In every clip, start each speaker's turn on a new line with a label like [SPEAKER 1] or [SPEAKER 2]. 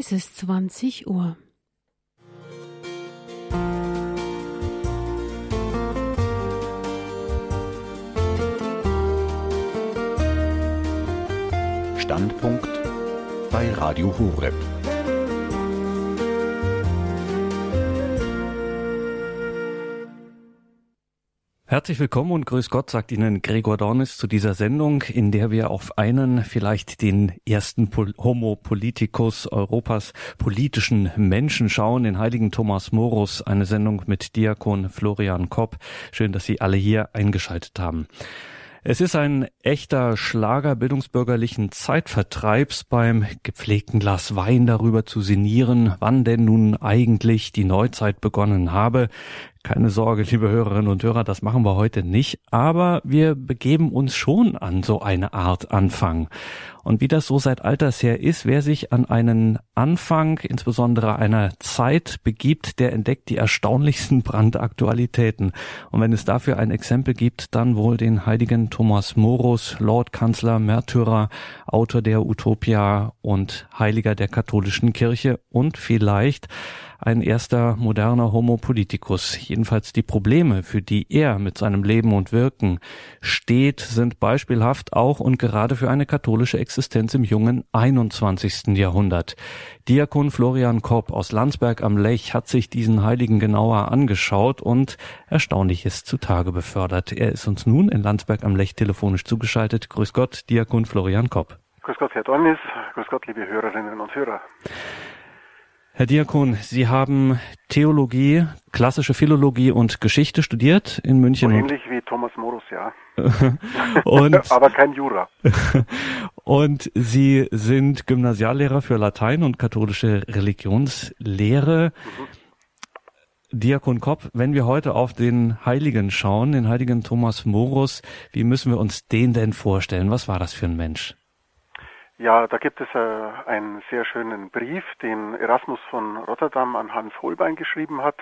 [SPEAKER 1] Es ist 20 Uhr.
[SPEAKER 2] Standpunkt bei Radio Horeb. Herzlich willkommen und grüß Gott, sagt Ihnen Gregor Dornis zu dieser Sendung, in der wir auf einen, vielleicht den ersten Homo politicus Europas politischen Menschen schauen, den heiligen Thomas Morus, eine Sendung mit Diakon Florian Kopp. Schön, dass Sie alle hier eingeschaltet haben. Es ist ein echter Schlager bildungsbürgerlichen Zeitvertreibs beim gepflegten Glas Wein darüber zu sinnieren, wann denn nun eigentlich die Neuzeit begonnen habe. Keine Sorge, liebe Hörerinnen und Hörer, das machen wir heute nicht, aber wir begeben uns schon an so eine Art Anfang. Und wie das so seit alters her ist, wer sich an einen Anfang, insbesondere einer Zeit begibt, der entdeckt die erstaunlichsten Brandaktualitäten. Und wenn es dafür ein Exempel gibt, dann wohl den heiligen Thomas Morus, Lordkanzler, Märtyrer, Autor der Utopia und Heiliger der katholischen Kirche und vielleicht ein erster moderner Homo politicus. Jedenfalls die Probleme, für die er mit seinem Leben und Wirken steht, sind beispielhaft auch und gerade für eine katholische Existenz im jungen 21. Jahrhundert. Diakon Florian Kopp aus Landsberg am Lech hat sich diesen Heiligen genauer angeschaut und Erstaunliches zutage befördert. Er ist uns nun in Landsberg am Lech telefonisch zugeschaltet. Grüß Gott, Diakon Florian Kopp.
[SPEAKER 3] Grüß Gott, Herr Dornis. Grüß Gott, liebe Hörerinnen und Hörer.
[SPEAKER 2] Herr Diakon, Sie haben Theologie, klassische Philologie und Geschichte studiert in München.
[SPEAKER 3] So ähnlich wie Thomas Morus, ja.
[SPEAKER 2] und,
[SPEAKER 3] Aber kein Jura.
[SPEAKER 2] und Sie sind Gymnasiallehrer für Latein und katholische Religionslehre. Mhm. Diakon Kopp, wenn wir heute auf den Heiligen schauen, den heiligen Thomas Morus, wie müssen wir uns den denn vorstellen? Was war das für ein Mensch?
[SPEAKER 3] Ja, da gibt es äh, einen sehr schönen Brief, den Erasmus von Rotterdam an Hans Holbein geschrieben hat,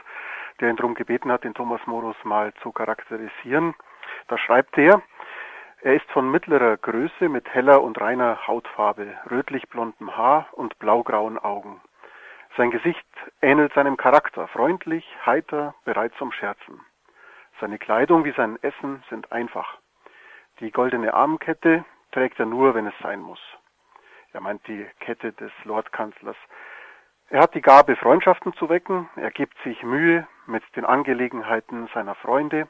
[SPEAKER 3] der ihn darum gebeten hat, den Thomas Morus mal zu charakterisieren. Da schreibt er, er ist von mittlerer Größe mit heller und reiner Hautfarbe, rötlich-blondem Haar und blaugrauen Augen. Sein Gesicht ähnelt seinem Charakter, freundlich, heiter, bereit zum Scherzen. Seine Kleidung wie sein Essen sind einfach. Die goldene Armkette trägt er nur, wenn es sein muss. Er meint die Kette des Lordkanzlers. Er hat die Gabe, Freundschaften zu wecken. Er gibt sich Mühe mit den Angelegenheiten seiner Freunde,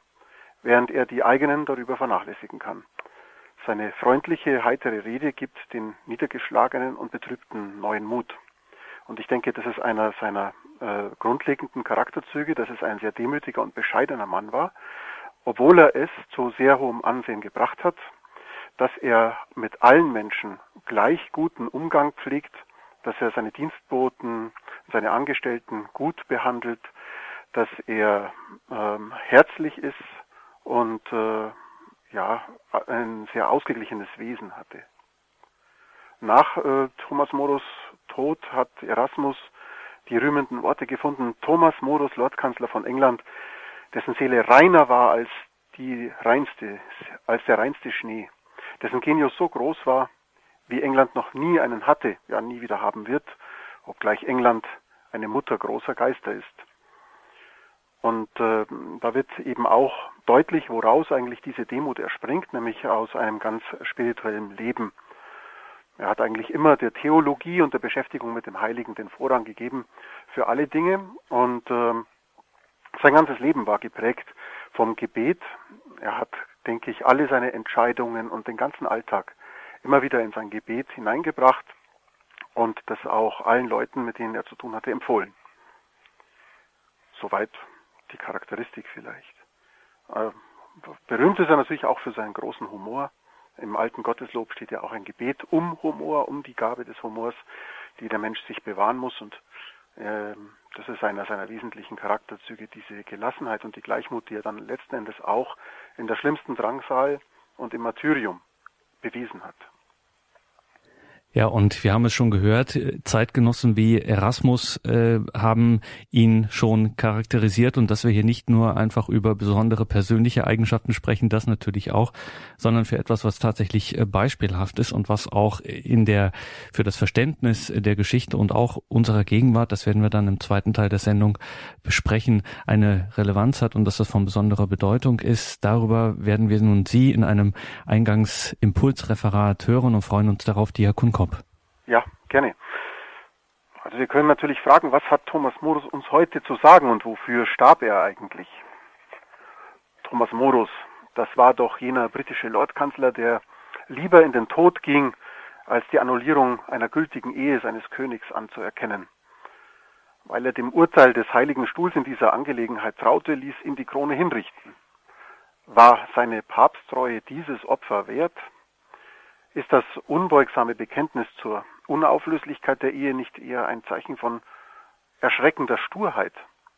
[SPEAKER 3] während er die eigenen darüber vernachlässigen kann. Seine freundliche, heitere Rede gibt den Niedergeschlagenen und Betrübten neuen Mut. Und ich denke, das ist einer seiner äh, grundlegenden Charakterzüge, dass es ein sehr demütiger und bescheidener Mann war, obwohl er es zu sehr hohem Ansehen gebracht hat, dass er mit allen Menschen gleich guten Umgang pflegt, dass er seine Dienstboten, seine Angestellten gut behandelt, dass er ähm, herzlich ist und äh, ja ein sehr ausgeglichenes Wesen hatte. Nach äh, Thomas Morus Tod hat Erasmus die rühmenden Worte gefunden, Thomas Morus, Lordkanzler von England, dessen Seele reiner war als die reinste, als der reinste Schnee dessen Genius so groß war, wie England noch nie einen hatte, ja nie wieder haben wird, obgleich England eine Mutter großer Geister ist. Und äh, da wird eben auch deutlich, woraus eigentlich diese Demut erspringt, nämlich aus einem ganz spirituellen Leben. Er hat eigentlich immer der Theologie und der Beschäftigung mit dem Heiligen den Vorrang gegeben für alle Dinge und äh, sein ganzes Leben war geprägt vom Gebet. Er hat denke ich, alle seine Entscheidungen und den ganzen Alltag immer wieder in sein Gebet hineingebracht und das auch allen Leuten, mit denen er zu tun hatte, empfohlen. Soweit die Charakteristik vielleicht. Äh, berühmt ist er natürlich auch für seinen großen Humor. Im alten Gotteslob steht ja auch ein Gebet um Humor, um die Gabe des Humors, die der Mensch sich bewahren muss. Und ähm, das ist einer seiner wesentlichen Charakterzüge, diese Gelassenheit und die Gleichmut, die er dann letzten Endes auch in der schlimmsten Drangsal und im Martyrium bewiesen hat.
[SPEAKER 2] Ja, und wir haben es schon gehört, Zeitgenossen wie Erasmus äh, haben ihn schon charakterisiert und dass wir hier nicht nur einfach über besondere persönliche Eigenschaften sprechen, das natürlich auch, sondern für etwas, was tatsächlich äh, beispielhaft ist und was auch in der für das Verständnis der Geschichte und auch unserer Gegenwart, das werden wir dann im zweiten Teil der Sendung besprechen, eine Relevanz hat und dass das von besonderer Bedeutung ist. Darüber werden wir nun Sie in einem Eingangsimpulsreferat hören und freuen uns darauf, Diakon Kopp.
[SPEAKER 3] Ja, gerne. Also wir können natürlich fragen, was hat Thomas Morus uns heute zu sagen und wofür starb er eigentlich? Thomas Morus, das war doch jener britische Lordkanzler, der lieber in den Tod ging, als die Annullierung einer gültigen Ehe seines Königs anzuerkennen. Weil er dem Urteil des Heiligen Stuhls in dieser Angelegenheit traute, ließ ihn die Krone hinrichten. War seine Papsttreue dieses Opfer wert? Ist das unbeugsame Bekenntnis zur Unauflöslichkeit der Ehe nicht eher ein Zeichen von erschreckender Sturheit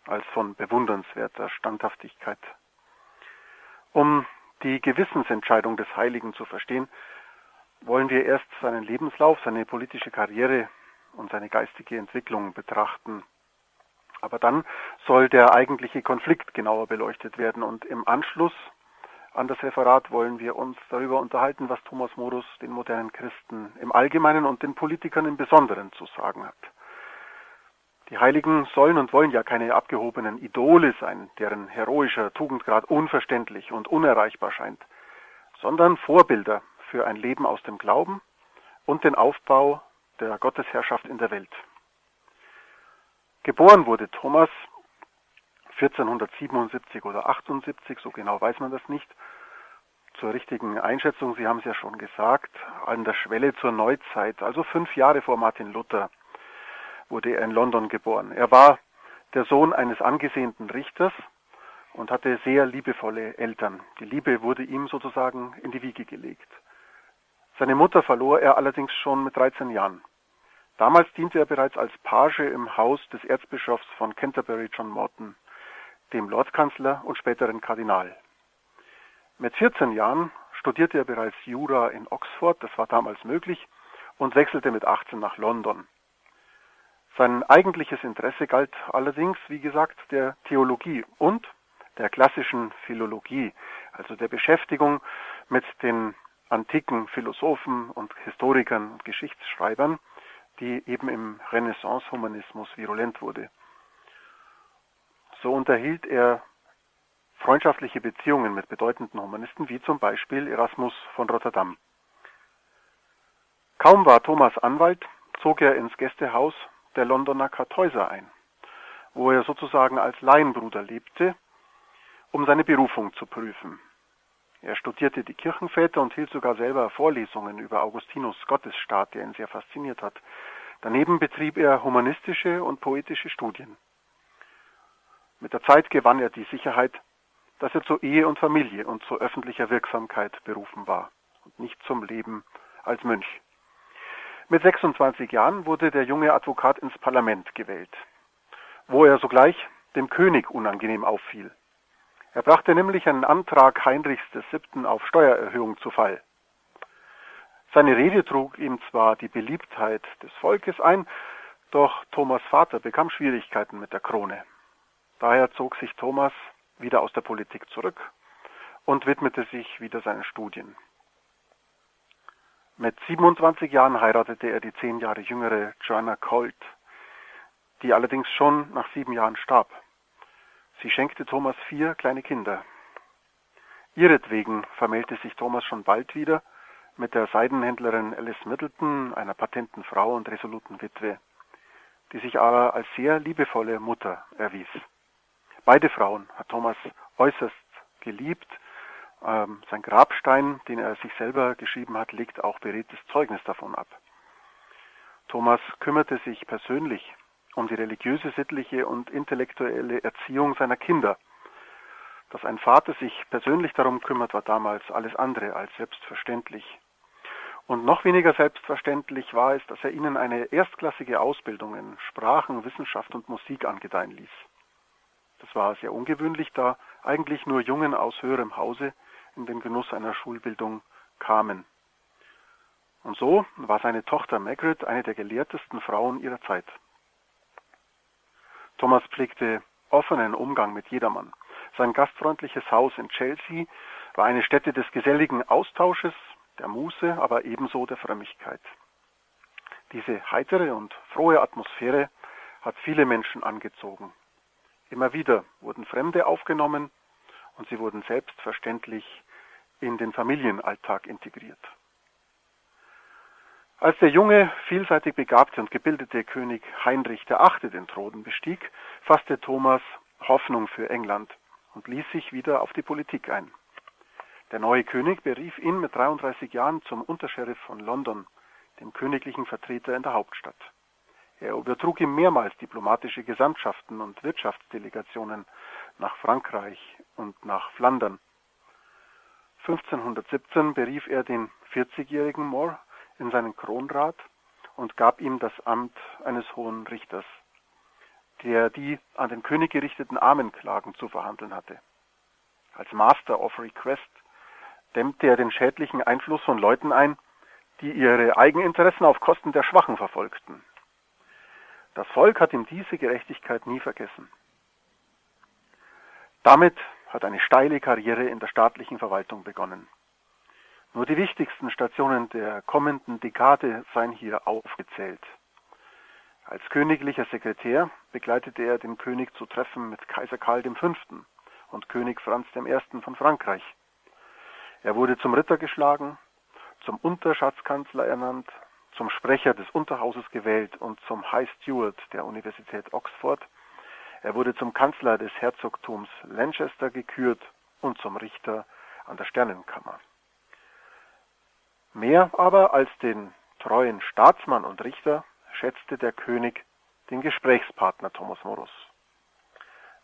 [SPEAKER 3] als von bewundernswerter Standhaftigkeit? Um die Gewissensentscheidung des Heiligen zu verstehen, wollen wir erst seinen Lebenslauf, seine politische Karriere und seine geistige Entwicklung betrachten. Aber dann soll der eigentliche Konflikt genauer beleuchtet werden und im Anschluss an das Referat wollen wir uns darüber unterhalten, was Thomas Morus den modernen Christen im Allgemeinen und den Politikern im Besonderen zu sagen hat. Die Heiligen sollen und wollen ja keine abgehobenen Idole sein, deren heroischer Tugendgrad unverständlich und unerreichbar scheint, sondern Vorbilder für ein Leben aus dem Glauben und den Aufbau der Gottesherrschaft in der Welt. Geboren wurde Thomas 1477 oder 78, so genau weiß man das nicht. Zur richtigen Einschätzung, Sie haben es ja schon gesagt, an der Schwelle zur Neuzeit, also fünf Jahre vor Martin Luther, wurde er in London geboren. Er war der Sohn eines angesehenen Richters und hatte sehr liebevolle Eltern. Die Liebe wurde ihm sozusagen in die Wiege gelegt. Seine Mutter verlor er allerdings schon mit 13 Jahren. Damals diente er bereits als Page im Haus des Erzbischofs von Canterbury John Morton dem Lordskanzler und späteren Kardinal. Mit 14 Jahren studierte er bereits Jura in Oxford, das war damals möglich, und wechselte mit 18 nach London. Sein eigentliches Interesse galt allerdings, wie gesagt, der Theologie und der klassischen Philologie, also der Beschäftigung mit den antiken Philosophen und Historikern und Geschichtsschreibern, die eben im Renaissance-Humanismus virulent wurde. So unterhielt er freundschaftliche Beziehungen mit bedeutenden Humanisten wie zum Beispiel Erasmus von Rotterdam. Kaum war Thomas Anwalt, zog er ins Gästehaus der Londoner Kartäuser ein, wo er sozusagen als Laienbruder lebte, um seine Berufung zu prüfen. Er studierte die Kirchenväter und hielt sogar selber Vorlesungen über Augustinus Gottesstaat, der ihn sehr fasziniert hat. Daneben betrieb er humanistische und poetische Studien. Mit der Zeit gewann er die Sicherheit, dass er zur Ehe und Familie und zu öffentlicher Wirksamkeit berufen war und nicht zum Leben als Mönch. Mit 26 Jahren wurde der junge Advokat ins Parlament gewählt, wo er sogleich dem König unangenehm auffiel. Er brachte nämlich einen Antrag Heinrichs VII. auf Steuererhöhung zu Fall. Seine Rede trug ihm zwar die Beliebtheit des Volkes ein, doch Thomas Vater bekam Schwierigkeiten mit der Krone. Daher zog sich Thomas wieder aus der Politik zurück und widmete sich wieder seinen Studien. Mit 27 Jahren heiratete er die zehn Jahre jüngere Joanna Colt, die allerdings schon nach sieben Jahren starb. Sie schenkte Thomas vier kleine Kinder. Ihretwegen vermählte sich Thomas schon bald wieder mit der Seidenhändlerin Alice Middleton, einer patenten Frau und resoluten Witwe, die sich aber als sehr liebevolle Mutter erwies. Beide Frauen hat Thomas äußerst geliebt. Ähm, sein Grabstein, den er sich selber geschrieben hat, legt auch beredtes Zeugnis davon ab. Thomas kümmerte sich persönlich um die religiöse, sittliche und intellektuelle Erziehung seiner Kinder. Dass ein Vater sich persönlich darum kümmert, war damals alles andere als selbstverständlich. Und noch weniger selbstverständlich war es, dass er ihnen eine erstklassige Ausbildung in Sprachen, Wissenschaft und Musik angedeihen ließ. Das war sehr ungewöhnlich, da eigentlich nur Jungen aus höherem Hause in den Genuss einer Schulbildung kamen. Und so war seine Tochter Margaret eine der gelehrtesten Frauen ihrer Zeit. Thomas pflegte offenen Umgang mit jedermann. Sein gastfreundliches Haus in Chelsea war eine Stätte des geselligen Austausches, der Muße, aber ebenso der Frömmigkeit. Diese heitere und frohe Atmosphäre hat viele Menschen angezogen. Immer wieder wurden Fremde aufgenommen und sie wurden selbstverständlich in den Familienalltag integriert. Als der junge, vielseitig begabte und gebildete König Heinrich VIII. den Thron bestieg, fasste Thomas Hoffnung für England und ließ sich wieder auf die Politik ein. Der neue König berief ihn mit 33 Jahren zum Untersheriff von London, dem königlichen Vertreter in der Hauptstadt. Er übertrug ihm mehrmals diplomatische Gesandtschaften und Wirtschaftsdelegationen nach Frankreich und nach Flandern. 1517 berief er den 40-jährigen More in seinen Kronrat und gab ihm das Amt eines hohen Richters, der die an den König gerichteten Armenklagen zu verhandeln hatte. Als Master of Request dämmte er den schädlichen Einfluss von Leuten ein, die ihre Eigeninteressen auf Kosten der Schwachen verfolgten. Das Volk hat ihm diese Gerechtigkeit nie vergessen. Damit hat eine steile Karriere in der staatlichen Verwaltung begonnen. Nur die wichtigsten Stationen der kommenden Dekade seien hier aufgezählt. Als königlicher Sekretär begleitete er den König zu Treffen mit Kaiser Karl V. und König Franz I. von Frankreich. Er wurde zum Ritter geschlagen, zum Unterschatzkanzler ernannt, zum Sprecher des Unterhauses gewählt und zum High Steward der Universität Oxford. Er wurde zum Kanzler des Herzogtums Lancaster gekürt und zum Richter an der Sternenkammer. Mehr aber als den treuen Staatsmann und Richter schätzte der König den Gesprächspartner Thomas Morus.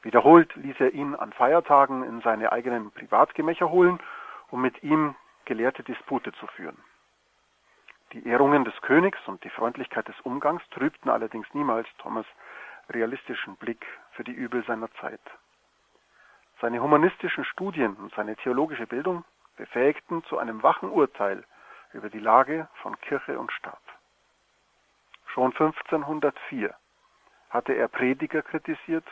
[SPEAKER 3] Wiederholt ließ er ihn an Feiertagen in seine eigenen Privatgemächer holen, um mit ihm gelehrte Dispute zu führen. Die Ehrungen des Königs und die Freundlichkeit des Umgangs trübten allerdings niemals Thomas realistischen Blick für die Übel seiner Zeit. Seine humanistischen Studien und seine theologische Bildung befähigten zu einem wachen Urteil über die Lage von Kirche und Staat. Schon 1504 hatte er Prediger kritisiert,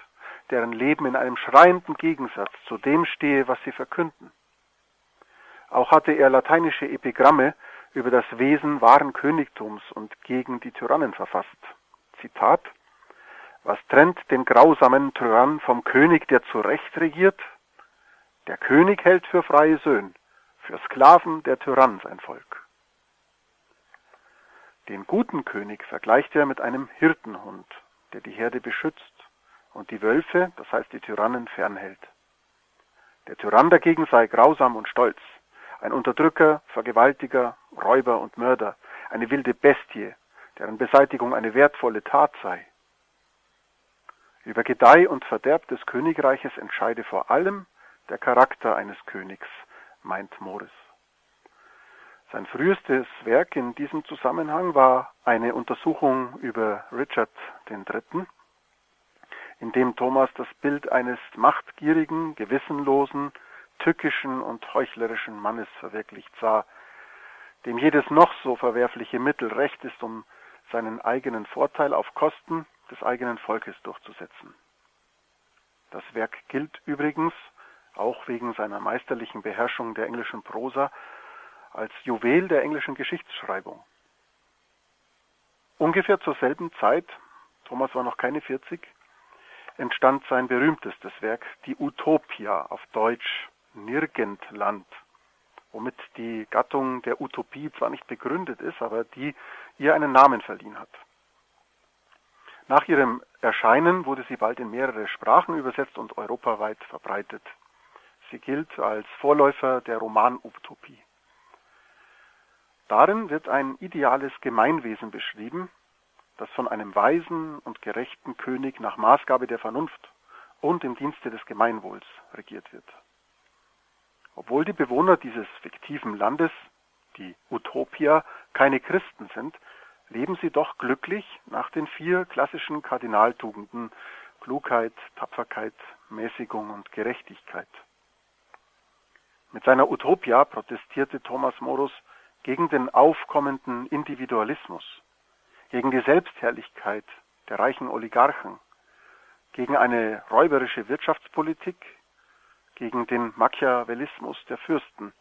[SPEAKER 3] deren Leben in einem schreienden Gegensatz zu dem stehe, was sie verkünden. Auch hatte er lateinische Epigramme über das Wesen wahren Königtums und gegen die Tyrannen verfasst. Zitat Was trennt den grausamen Tyrann vom König, der zu Recht regiert? Der König hält für freie Söhne, für Sklaven der Tyrann sein Volk. Den guten König vergleicht er mit einem Hirtenhund, der die Herde beschützt und die Wölfe, das heißt die Tyrannen, fernhält. Der Tyrann dagegen sei grausam und stolz, ein Unterdrücker, Vergewaltiger, Räuber und Mörder, eine wilde Bestie, deren Beseitigung eine wertvolle Tat sei. Über Gedeih und Verderb des Königreiches entscheide vor allem der Charakter eines Königs, meint Morris. Sein frühestes Werk in diesem Zusammenhang war eine Untersuchung über Richard III., in dem Thomas das Bild eines machtgierigen, gewissenlosen, tückischen und heuchlerischen Mannes verwirklicht sah, dem jedes noch so verwerfliche Mittel recht ist, um seinen eigenen Vorteil auf Kosten des eigenen Volkes durchzusetzen. Das Werk gilt übrigens, auch wegen seiner meisterlichen Beherrschung der englischen Prosa, als Juwel der englischen Geschichtsschreibung. Ungefähr zur selben Zeit, Thomas war noch keine 40, entstand sein berühmtestes Werk, die Utopia, auf Deutsch Nirgendland, womit die Gattung der Utopie zwar nicht begründet ist, aber die ihr einen Namen verliehen hat. Nach ihrem Erscheinen wurde sie bald in mehrere Sprachen übersetzt und europaweit verbreitet. Sie gilt als Vorläufer der Romanutopie. Darin wird ein ideales Gemeinwesen beschrieben, das von einem weisen und gerechten König nach Maßgabe der Vernunft und im Dienste des Gemeinwohls regiert wird. Obwohl die Bewohner dieses fiktiven Landes, die Utopia, keine Christen sind, leben sie doch glücklich nach den vier klassischen Kardinaltugenden Klugheit, Tapferkeit, Mäßigung und Gerechtigkeit. Mit seiner Utopia protestierte Thomas Morus gegen den aufkommenden Individualismus, gegen die Selbstherrlichkeit der reichen Oligarchen, gegen eine räuberische Wirtschaftspolitik, gegen den Machiavellismus der Fürsten,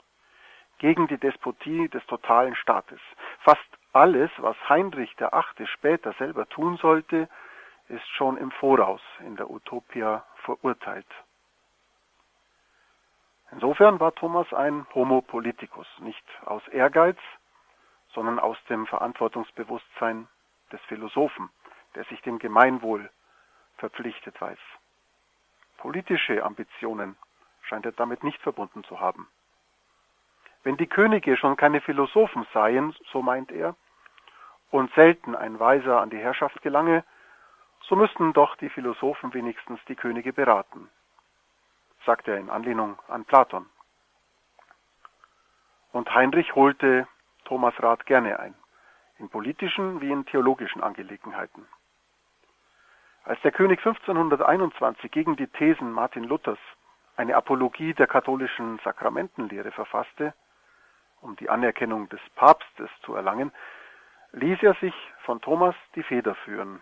[SPEAKER 3] gegen die Despotie des totalen Staates. Fast alles, was Heinrich der Achte später selber tun sollte, ist schon im Voraus in der Utopia verurteilt. Insofern war Thomas ein Homo politicus, nicht aus Ehrgeiz, sondern aus dem Verantwortungsbewusstsein des Philosophen, der sich dem Gemeinwohl verpflichtet weiß. Politische Ambitionen scheint er damit nicht verbunden zu haben. Wenn die Könige schon keine Philosophen seien, so meint er, und selten ein Weiser an die Herrschaft gelange, so müssten doch die Philosophen wenigstens die Könige beraten, sagt er in Anlehnung an Platon. Und Heinrich holte Thomas Rat gerne ein, in politischen wie in theologischen Angelegenheiten. Als der König 1521 gegen die Thesen Martin Luthers eine Apologie der katholischen Sakramentenlehre verfasste, um die Anerkennung des Papstes zu erlangen, ließ er sich von Thomas die Feder führen.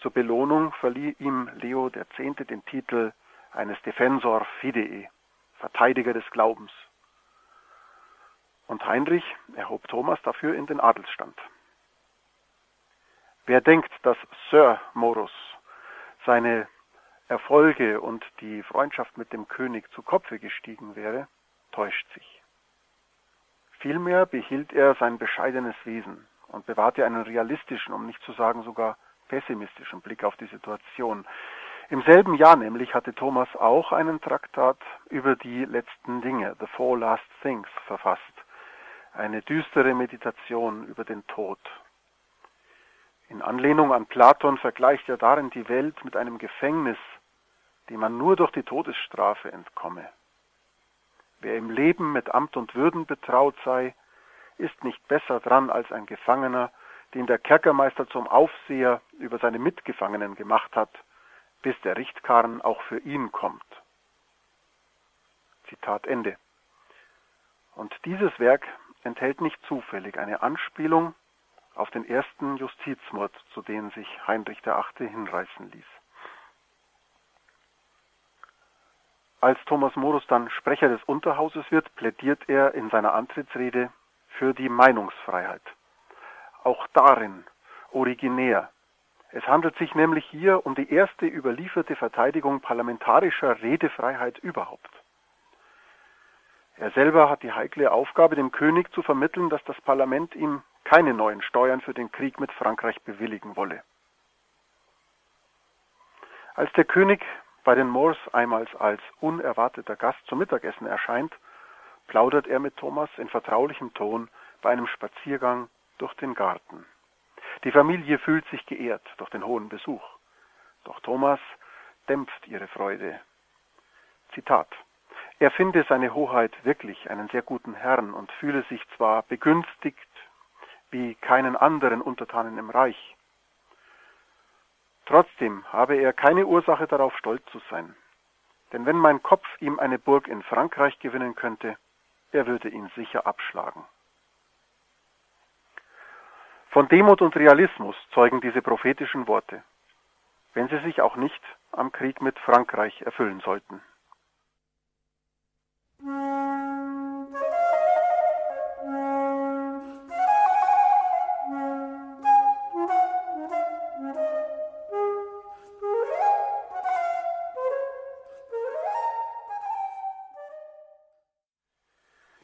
[SPEAKER 3] Zur Belohnung verlieh ihm Leo X. den Titel eines Defensor Fidei, Verteidiger des Glaubens. Und Heinrich erhob Thomas dafür in den Adelsstand. Wer denkt, dass Sir Morus seine Erfolge und die Freundschaft mit dem König zu Kopfe gestiegen wäre, täuscht sich. Vielmehr behielt er sein bescheidenes Wesen und bewahrte einen realistischen, um nicht zu sagen sogar pessimistischen Blick auf die Situation. Im selben Jahr nämlich hatte Thomas auch einen Traktat über die letzten Dinge, The Four Last Things, verfasst. Eine düstere Meditation über den Tod. In Anlehnung an Platon vergleicht er darin die Welt mit einem Gefängnis, dem man nur durch die Todesstrafe entkomme. Wer im Leben mit Amt und Würden betraut sei, ist nicht besser dran als ein Gefangener, den der Kerkermeister zum Aufseher über seine Mitgefangenen gemacht hat, bis der Richtkarren auch für ihn kommt. Zitat Ende. Und dieses Werk enthält nicht zufällig eine Anspielung auf den ersten Justizmord, zu dem sich Heinrich VIII. hinreißen ließ. Als Thomas Morus dann Sprecher des Unterhauses wird, plädiert er in seiner Antrittsrede für die Meinungsfreiheit. Auch darin originär. Es handelt sich nämlich hier um die erste überlieferte Verteidigung parlamentarischer Redefreiheit überhaupt. Er selber hat die heikle Aufgabe, dem König zu vermitteln, dass das Parlament ihm keine neuen Steuern für den Krieg mit Frankreich bewilligen wolle. Als der König bei den Moors einmal als unerwarteter Gast zum Mittagessen erscheint, plaudert er mit Thomas in vertraulichem Ton bei einem Spaziergang durch den Garten. Die Familie fühlt sich geehrt durch den hohen Besuch. Doch Thomas dämpft ihre Freude. Zitat Er finde seine Hoheit wirklich einen sehr guten Herrn und fühle sich zwar begünstigt wie keinen anderen Untertanen im Reich. Trotzdem habe er keine Ursache darauf stolz zu sein. Denn wenn mein Kopf ihm eine Burg in Frankreich gewinnen könnte, er würde ihn sicher abschlagen. Von Demut und Realismus zeugen diese prophetischen Worte, wenn sie sich auch nicht am Krieg mit Frankreich erfüllen sollten.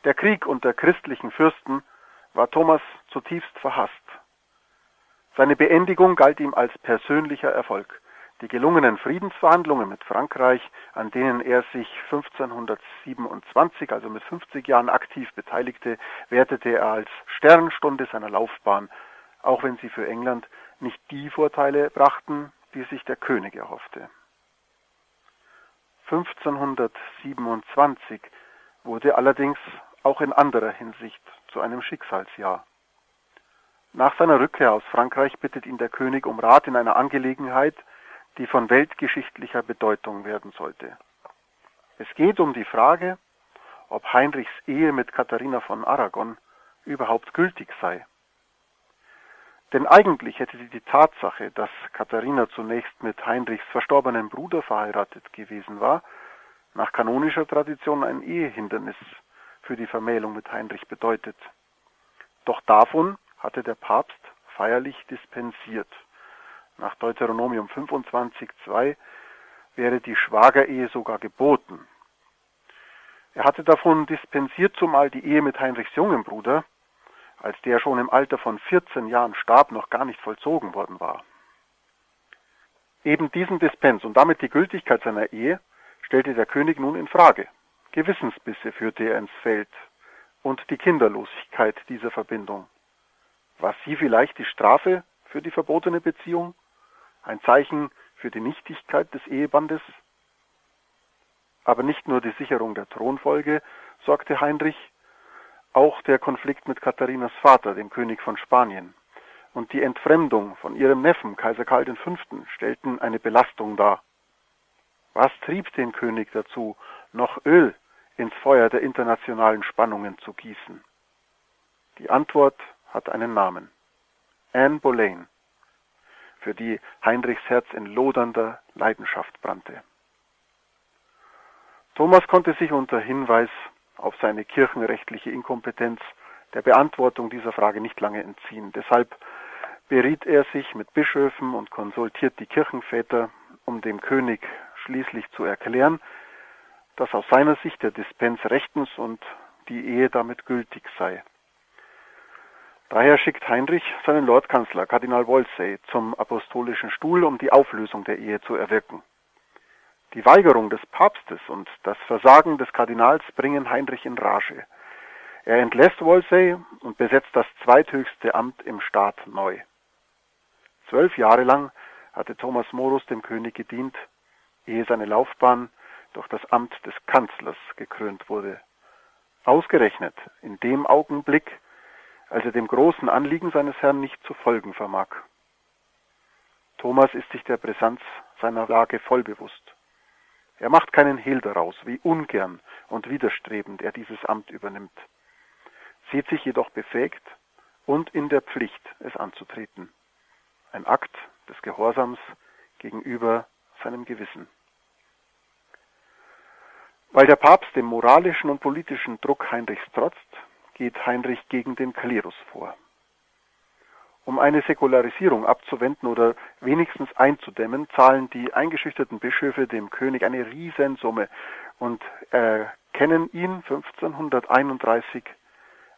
[SPEAKER 3] Der Krieg unter christlichen Fürsten war Thomas zutiefst verhasst. Seine Beendigung galt ihm als persönlicher Erfolg. Die gelungenen Friedensverhandlungen mit Frankreich, an denen er sich 1527, also mit 50 Jahren aktiv beteiligte, wertete er als Sternstunde seiner Laufbahn, auch wenn sie für England nicht die Vorteile brachten, die sich der König erhoffte. 1527 wurde allerdings auch in anderer Hinsicht zu einem Schicksalsjahr. Nach seiner Rückkehr aus Frankreich bittet ihn der König um Rat in einer Angelegenheit, die von weltgeschichtlicher Bedeutung werden sollte. Es geht um die Frage, ob Heinrichs Ehe mit Katharina von Aragon überhaupt gültig sei. Denn eigentlich hätte die Tatsache, dass Katharina zunächst mit Heinrichs verstorbenem Bruder verheiratet gewesen war, nach kanonischer Tradition ein Ehehindernis für die Vermählung mit Heinrich bedeutet. Doch davon hatte der Papst feierlich dispensiert. Nach Deuteronomium 25.2 wäre die Schwagerehe sogar geboten. Er hatte davon dispensiert, zumal die Ehe mit Heinrichs jungem Bruder, als der schon im Alter von 14 Jahren starb, noch gar nicht vollzogen worden war. Eben diesen Dispens und damit die Gültigkeit seiner Ehe stellte der König nun in Frage. Gewissensbisse führte er ins Feld und die Kinderlosigkeit dieser Verbindung. War sie vielleicht die Strafe für die verbotene Beziehung? Ein Zeichen für die Nichtigkeit des Ehebandes? Aber nicht nur die Sicherung der Thronfolge sorgte Heinrich, auch der Konflikt mit Katharinas Vater, dem König von Spanien, und die Entfremdung von ihrem Neffen, Kaiser Karl V., stellten eine Belastung dar. Was trieb den König dazu, noch Öl ins Feuer der internationalen Spannungen zu gießen? Die Antwort hat einen Namen. Anne Boleyn, für die Heinrichs Herz in lodernder Leidenschaft brannte. Thomas konnte sich unter Hinweis auf seine kirchenrechtliche Inkompetenz der Beantwortung dieser Frage nicht lange entziehen. Deshalb beriet er sich mit Bischöfen und konsultiert die Kirchenväter, um dem König schließlich zu erklären, dass aus seiner Sicht der Dispens rechtens und die Ehe damit gültig sei. Daher schickt Heinrich seinen Lordkanzler Kardinal Wolsey zum apostolischen Stuhl, um die Auflösung der Ehe zu erwirken. Die Weigerung des Papstes und das Versagen des Kardinals bringen Heinrich in Rage. Er entlässt Wolsey und besetzt das zweithöchste Amt im Staat neu. Zwölf Jahre lang hatte Thomas Morus dem König gedient, ehe seine Laufbahn durch das Amt des Kanzlers gekrönt wurde. Ausgerechnet in dem Augenblick, als er dem großen Anliegen seines Herrn nicht zu folgen vermag. Thomas ist sich der Brisanz seiner Lage voll bewusst. Er macht keinen Hehl daraus, wie ungern und widerstrebend er dieses Amt übernimmt, sieht sich jedoch befähigt und in der Pflicht, es anzutreten. Ein Akt des Gehorsams gegenüber seinem Gewissen. Weil der Papst dem moralischen und politischen Druck Heinrichs trotzt, geht Heinrich gegen den Klerus vor. Um eine Säkularisierung abzuwenden oder wenigstens einzudämmen, zahlen die eingeschüchterten Bischöfe dem König eine Riesensumme und erkennen ihn 1531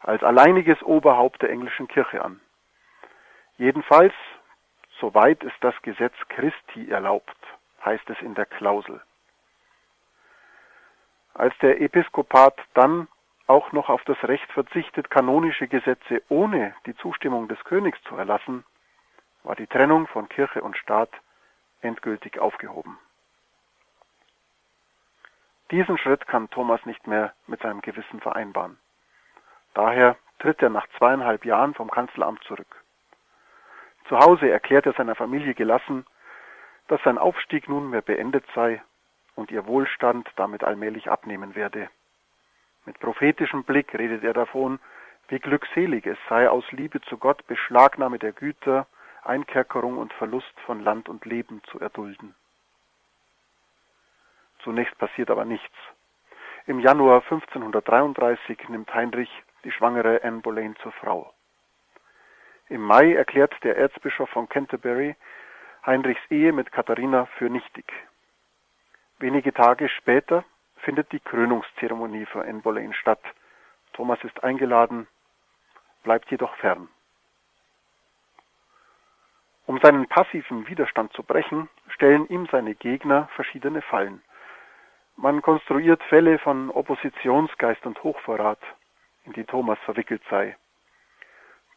[SPEAKER 3] als alleiniges Oberhaupt der englischen Kirche an. Jedenfalls, soweit es das Gesetz Christi erlaubt, heißt es in der Klausel. Als der Episkopat dann auch noch auf das Recht verzichtet, kanonische Gesetze ohne die Zustimmung des Königs zu erlassen, war die Trennung von Kirche und Staat endgültig aufgehoben. Diesen Schritt kann Thomas nicht mehr mit seinem Gewissen vereinbaren. Daher tritt er nach zweieinhalb Jahren vom Kanzleramt zurück. Zu Hause erklärt er seiner Familie gelassen, dass sein Aufstieg nunmehr beendet sei und ihr Wohlstand damit allmählich abnehmen werde. Mit prophetischem Blick redet er davon, wie glückselig es sei, aus Liebe zu Gott Beschlagnahme der Güter, Einkerkerung und Verlust von Land und Leben zu erdulden. Zunächst passiert aber nichts. Im Januar 1533 nimmt Heinrich die schwangere Anne Boleyn zur Frau. Im Mai erklärt der Erzbischof von Canterbury Heinrichs Ehe mit Katharina für nichtig. Wenige Tage später findet die Krönungszeremonie für Anne Boleyn statt. Thomas ist eingeladen, bleibt jedoch fern. Um seinen passiven Widerstand zu brechen, stellen ihm seine Gegner verschiedene Fallen. Man konstruiert Fälle von Oppositionsgeist und Hochverrat, in die Thomas verwickelt sei.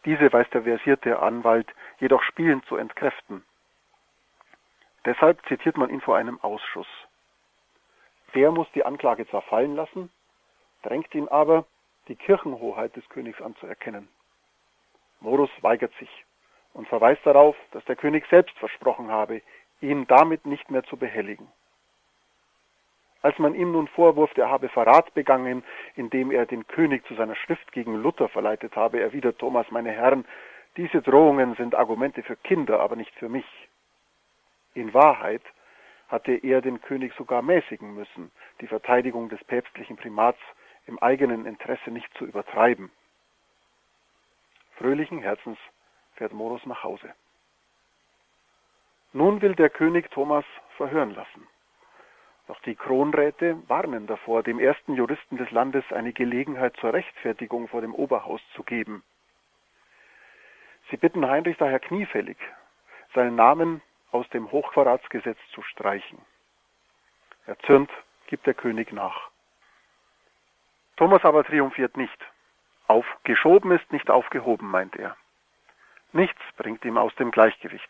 [SPEAKER 3] Diese weiß der versierte Anwalt jedoch spielend zu entkräften. Deshalb zitiert man ihn vor einem Ausschuss. Der muss die Anklage zwar fallen lassen, drängt ihn aber, die Kirchenhoheit des Königs anzuerkennen. Morus weigert sich und verweist darauf, dass der König selbst versprochen habe, ihn damit nicht mehr zu behelligen. Als man ihm nun vorwurft, er habe Verrat begangen, indem er den König zu seiner Schrift gegen Luther verleitet habe, erwidert Thomas, meine Herren, diese Drohungen sind Argumente für Kinder, aber nicht für mich. In Wahrheit hatte er den König sogar mäßigen müssen, die Verteidigung des päpstlichen Primats im eigenen Interesse nicht zu übertreiben. Fröhlichen Herzens fährt Morus nach Hause. Nun will der König Thomas verhören lassen. Doch die Kronräte warnen davor, dem ersten Juristen des Landes eine Gelegenheit zur Rechtfertigung vor dem Oberhaus zu geben. Sie bitten Heinrich daher kniefällig, seinen Namen aus dem Hochverratsgesetz zu streichen. Erzürnt gibt der König nach. Thomas aber triumphiert nicht. Aufgeschoben ist nicht aufgehoben, meint er. Nichts bringt ihm aus dem Gleichgewicht.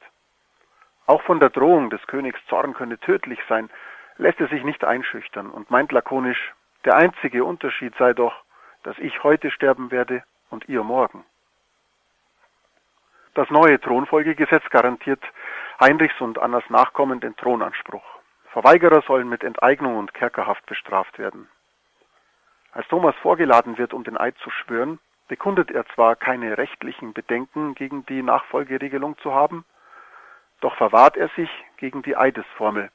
[SPEAKER 3] Auch von der Drohung des Königs Zorn könne tödlich sein, lässt er sich nicht einschüchtern und meint lakonisch, der einzige Unterschied sei doch, dass ich heute sterben werde und ihr morgen. Das neue Thronfolgegesetz garantiert Heinrichs und Annas Nachkommen den Thronanspruch. Verweigerer sollen mit Enteignung und Kerkerhaft bestraft werden. Als Thomas vorgeladen wird, um den Eid zu schwören, bekundet er zwar keine rechtlichen Bedenken gegen die Nachfolgeregelung zu haben, doch verwahrt er sich gegen die Eidesformel,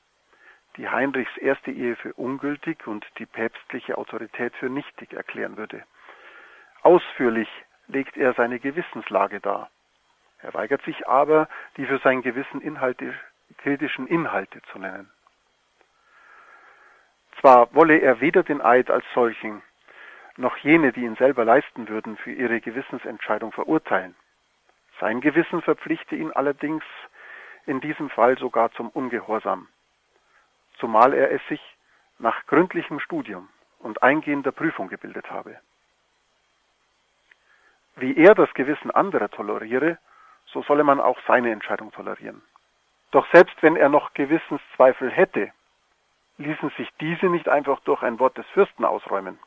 [SPEAKER 3] die Heinrichs erste Ehe für ungültig und die päpstliche Autorität für nichtig erklären würde. Ausführlich legt er seine Gewissenslage dar. Er weigert sich aber, die für sein Gewissen Inhalte, kritischen Inhalte zu nennen. Zwar wolle er weder den Eid als solchen, noch jene, die ihn selber leisten würden, für ihre Gewissensentscheidung verurteilen. Sein Gewissen verpflichte ihn allerdings in diesem Fall sogar zum Ungehorsam, zumal er es sich nach gründlichem Studium und eingehender Prüfung gebildet habe. Wie er das Gewissen anderer toleriere, so solle man auch seine Entscheidung tolerieren. Doch selbst wenn er noch Gewissenszweifel hätte, ließen sich diese nicht einfach durch ein Wort des Fürsten ausräumen.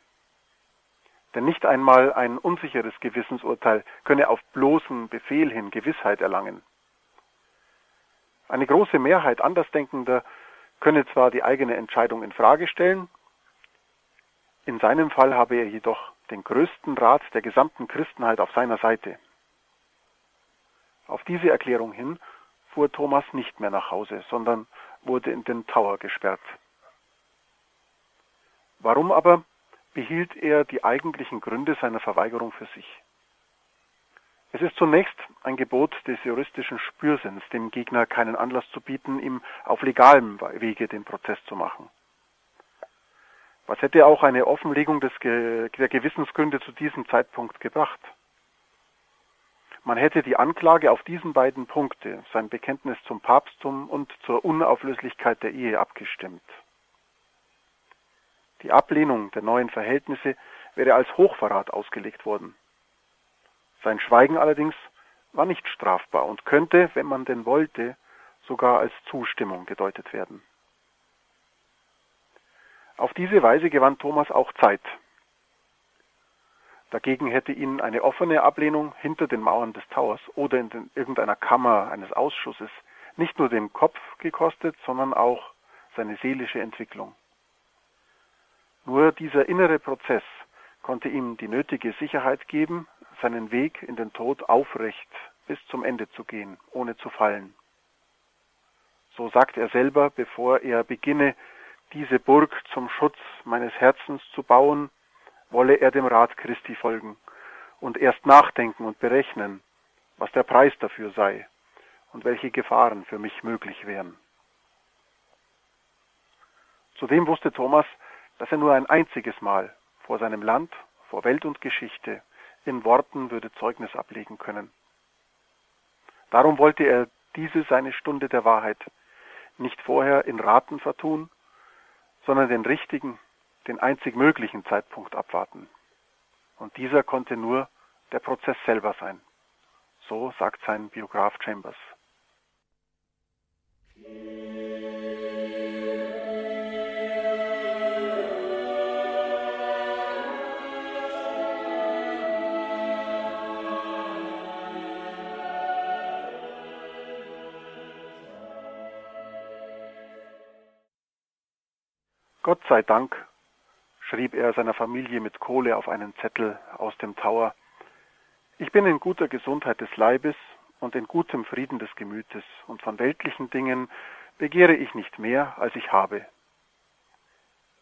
[SPEAKER 3] Denn nicht einmal ein unsicheres Gewissensurteil könne auf bloßen Befehl hin Gewissheit erlangen. Eine große Mehrheit Andersdenkender könne zwar die eigene Entscheidung in Frage stellen, in seinem Fall habe er jedoch den größten Rat der gesamten Christenheit auf seiner Seite. Auf diese Erklärung hin fuhr Thomas nicht mehr nach Hause, sondern wurde in den Tower gesperrt. Warum aber behielt er die eigentlichen Gründe seiner Verweigerung für sich? Es ist zunächst ein Gebot des juristischen Spürsinns, dem Gegner keinen Anlass zu bieten, ihm auf legalem Wege den Prozess zu machen. Was hätte auch eine Offenlegung des, der Gewissensgründe zu diesem Zeitpunkt gebracht? Man hätte die Anklage auf diesen beiden Punkte, sein Bekenntnis zum Papsttum und zur Unauflöslichkeit der Ehe, abgestimmt. Die Ablehnung der neuen Verhältnisse wäre als Hochverrat ausgelegt worden. Sein Schweigen allerdings war nicht strafbar und könnte, wenn man denn wollte, sogar als Zustimmung gedeutet werden. Auf diese Weise gewann Thomas auch Zeit, Dagegen hätte ihn eine offene Ablehnung hinter den Mauern des Towers oder in den, irgendeiner Kammer eines Ausschusses nicht nur den Kopf gekostet, sondern auch seine seelische Entwicklung. Nur dieser innere Prozess konnte ihm die nötige Sicherheit geben, seinen Weg in den Tod aufrecht bis zum Ende zu gehen, ohne zu fallen. So sagt er selber, bevor er beginne, diese Burg zum Schutz meines Herzens zu bauen, wolle er dem Rat Christi folgen und erst nachdenken und berechnen, was der Preis dafür sei und welche Gefahren für mich möglich wären. Zudem wusste Thomas, dass er nur ein einziges Mal vor seinem Land, vor Welt und Geschichte in Worten würde Zeugnis ablegen können. Darum wollte er diese seine Stunde der Wahrheit nicht vorher in Raten vertun, sondern den richtigen, den einzig möglichen Zeitpunkt abwarten. Und dieser konnte nur der Prozess selber sein. So sagt sein Biograf Chambers. Gott sei Dank schrieb er seiner Familie mit Kohle auf einen Zettel aus dem Tower, ich bin in guter Gesundheit des Leibes und in gutem Frieden des Gemütes, und von weltlichen Dingen begehre ich nicht mehr, als ich habe.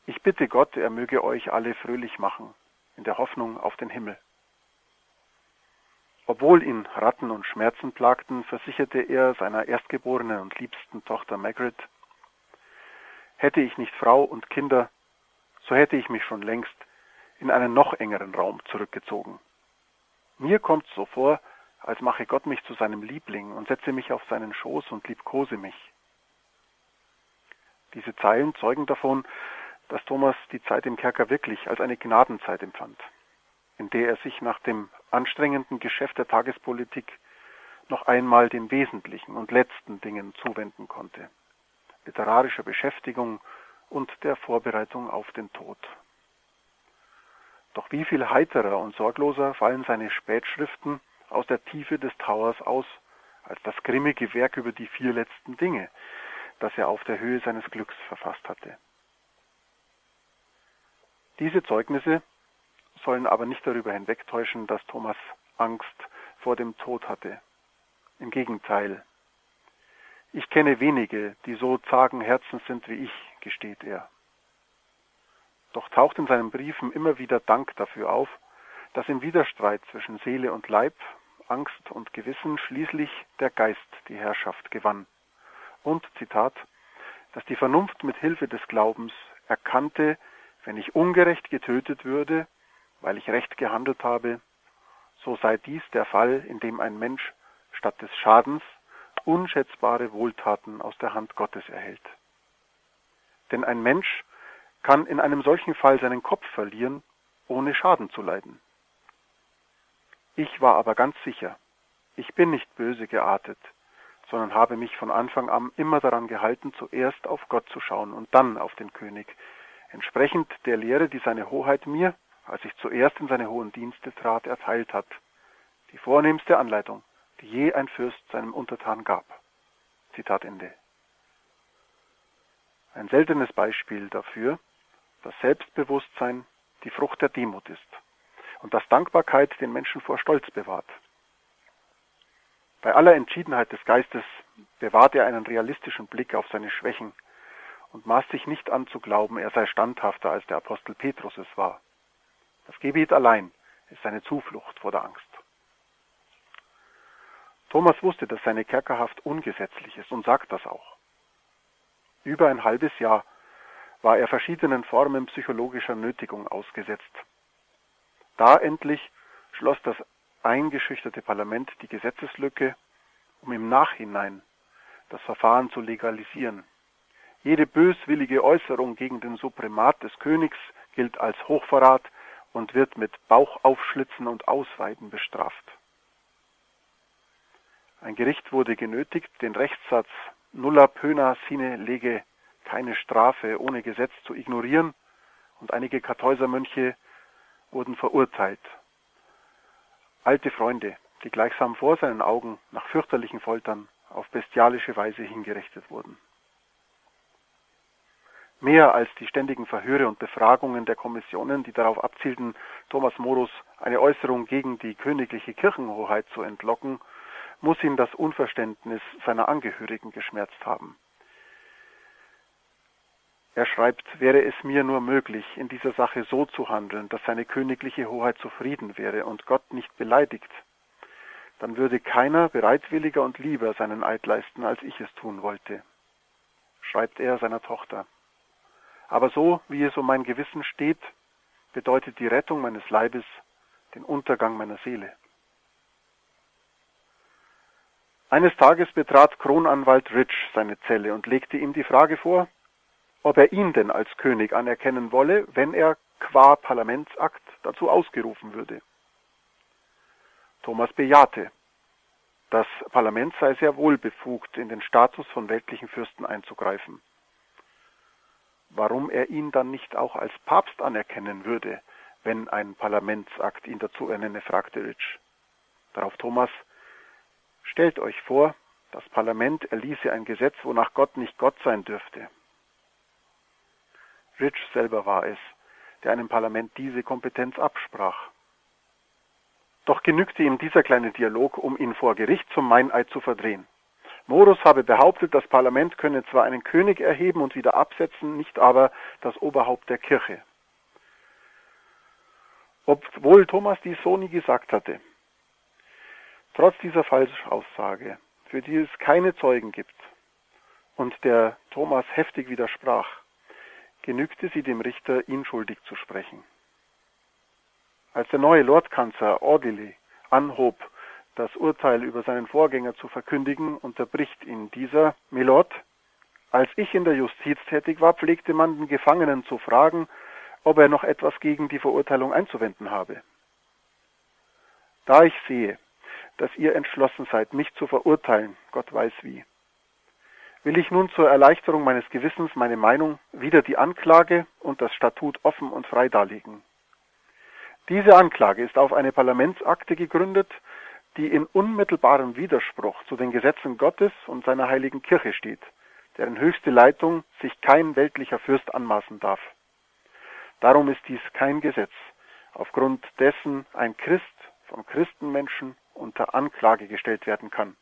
[SPEAKER 3] Ich bitte Gott, er möge euch alle fröhlich machen, in der Hoffnung auf den Himmel. Obwohl ihn Ratten und Schmerzen plagten, versicherte er seiner erstgeborenen und liebsten Tochter Margaret, hätte ich nicht Frau und Kinder, so hätte ich mich schon längst in einen noch engeren Raum zurückgezogen. Mir kommt so vor, als mache Gott mich zu seinem Liebling und setze mich auf seinen Schoß und liebkose mich. Diese Zeilen zeugen davon, dass Thomas die Zeit im Kerker wirklich als eine Gnadenzeit empfand, in der er sich nach dem anstrengenden Geschäft der Tagespolitik noch einmal den wesentlichen und letzten Dingen zuwenden konnte, literarischer Beschäftigung und der Vorbereitung auf den Tod. Doch wie viel heiterer und sorgloser fallen seine Spätschriften aus der Tiefe des Towers aus, als das grimmige Werk über die vier letzten Dinge, das er auf der Höhe seines Glücks verfasst hatte. Diese Zeugnisse sollen aber nicht darüber hinwegtäuschen, dass Thomas Angst vor dem Tod hatte. Im Gegenteil. Ich kenne wenige, die so zagen Herzens sind wie ich, gesteht er. Doch taucht in seinen Briefen immer wieder Dank dafür auf, dass im Widerstreit zwischen Seele und Leib, Angst und Gewissen schließlich der Geist die Herrschaft gewann. Und, Zitat, dass die Vernunft mit Hilfe des Glaubens erkannte, wenn ich ungerecht getötet würde, weil ich recht gehandelt habe, so sei dies der Fall, in dem ein Mensch statt des Schadens unschätzbare Wohltaten aus der Hand Gottes erhält. Denn ein Mensch kann in einem solchen Fall seinen Kopf verlieren, ohne Schaden zu leiden. Ich war aber ganz sicher, ich bin nicht böse geartet, sondern habe mich von Anfang an immer daran gehalten, zuerst auf Gott zu schauen und dann auf den König, entsprechend der Lehre, die seine Hoheit mir, als ich zuerst in seine hohen Dienste trat, erteilt hat, die vornehmste Anleitung, die je ein Fürst seinem Untertan gab. Zitat Ende. Ein seltenes Beispiel dafür, dass Selbstbewusstsein die Frucht der Demut ist und dass Dankbarkeit den Menschen vor Stolz bewahrt. Bei aller Entschiedenheit des Geistes bewahrt er einen realistischen Blick auf seine Schwächen und maßt sich nicht an zu glauben, er sei standhafter als der Apostel Petrus es war. Das Gebet allein ist seine Zuflucht vor der Angst. Thomas wusste, dass seine Kerkerhaft ungesetzlich ist und sagt das auch. Über ein halbes Jahr war er verschiedenen Formen psychologischer Nötigung ausgesetzt. Da endlich schloss das eingeschüchterte Parlament die Gesetzeslücke, um im Nachhinein das Verfahren zu legalisieren. Jede böswillige Äußerung gegen den Suprimat des Königs gilt als Hochverrat und wird mit Bauchaufschlitzen und Ausweiden bestraft. Ein Gericht wurde genötigt, den Rechtssatz nulla pöna sine lege keine Strafe ohne Gesetz zu ignorieren und einige Kartäusermönche wurden verurteilt. Alte Freunde, die gleichsam vor seinen Augen nach fürchterlichen Foltern auf bestialische Weise hingerichtet wurden. Mehr als die ständigen Verhöre und Befragungen der Kommissionen, die darauf abzielten, Thomas Morus eine Äußerung gegen die königliche Kirchenhoheit zu entlocken, muss ihn das Unverständnis seiner Angehörigen geschmerzt haben. Er schreibt, wäre es mir nur möglich, in dieser Sache so zu handeln, dass seine königliche Hoheit zufrieden wäre und Gott nicht beleidigt, dann würde keiner bereitwilliger und lieber seinen Eid leisten, als ich es tun wollte, schreibt er seiner Tochter. Aber so, wie es um mein Gewissen steht, bedeutet die Rettung meines Leibes den Untergang meiner Seele. Eines Tages betrat Kronanwalt Rich seine Zelle und legte ihm die Frage vor, ob er ihn denn als König anerkennen wolle, wenn er qua Parlamentsakt dazu ausgerufen würde. Thomas bejahte. Das Parlament sei sehr wohl befugt, in den Status von weltlichen Fürsten einzugreifen. Warum er ihn dann nicht auch als Papst anerkennen würde, wenn ein Parlamentsakt ihn dazu ernenne, fragte Rich. Darauf Thomas, stellt euch vor, das Parlament erließe ein Gesetz, wonach Gott nicht Gott sein dürfte. Rich selber war es, der einem Parlament diese Kompetenz absprach. Doch genügte ihm dieser kleine Dialog, um ihn vor Gericht zum Meineid zu verdrehen. Morus habe behauptet, das Parlament könne zwar einen König erheben und wieder absetzen, nicht aber das Oberhaupt der Kirche. Obwohl Thomas dies so nie gesagt hatte. Trotz dieser Falschaussage, für die es keine Zeugen gibt, und der Thomas heftig widersprach, genügte sie dem Richter, ihn schuldig zu sprechen. Als der neue Lordkanzler Audley anhob, das Urteil über seinen Vorgänger zu verkündigen, unterbricht ihn dieser, Milord, als ich in der Justiz tätig war, pflegte man den Gefangenen zu fragen, ob er noch etwas gegen die Verurteilung einzuwenden habe. Da ich sehe, dass ihr entschlossen seid, mich zu verurteilen, Gott weiß wie, will ich nun zur Erleichterung meines Gewissens meine Meinung wieder die Anklage und das Statut offen und frei darlegen. Diese Anklage ist auf eine Parlamentsakte gegründet, die in unmittelbarem Widerspruch zu den Gesetzen Gottes und seiner heiligen Kirche steht, deren höchste Leitung sich kein weltlicher Fürst anmaßen darf. Darum ist dies kein Gesetz, aufgrund dessen ein Christ von Christenmenschen unter Anklage gestellt werden kann.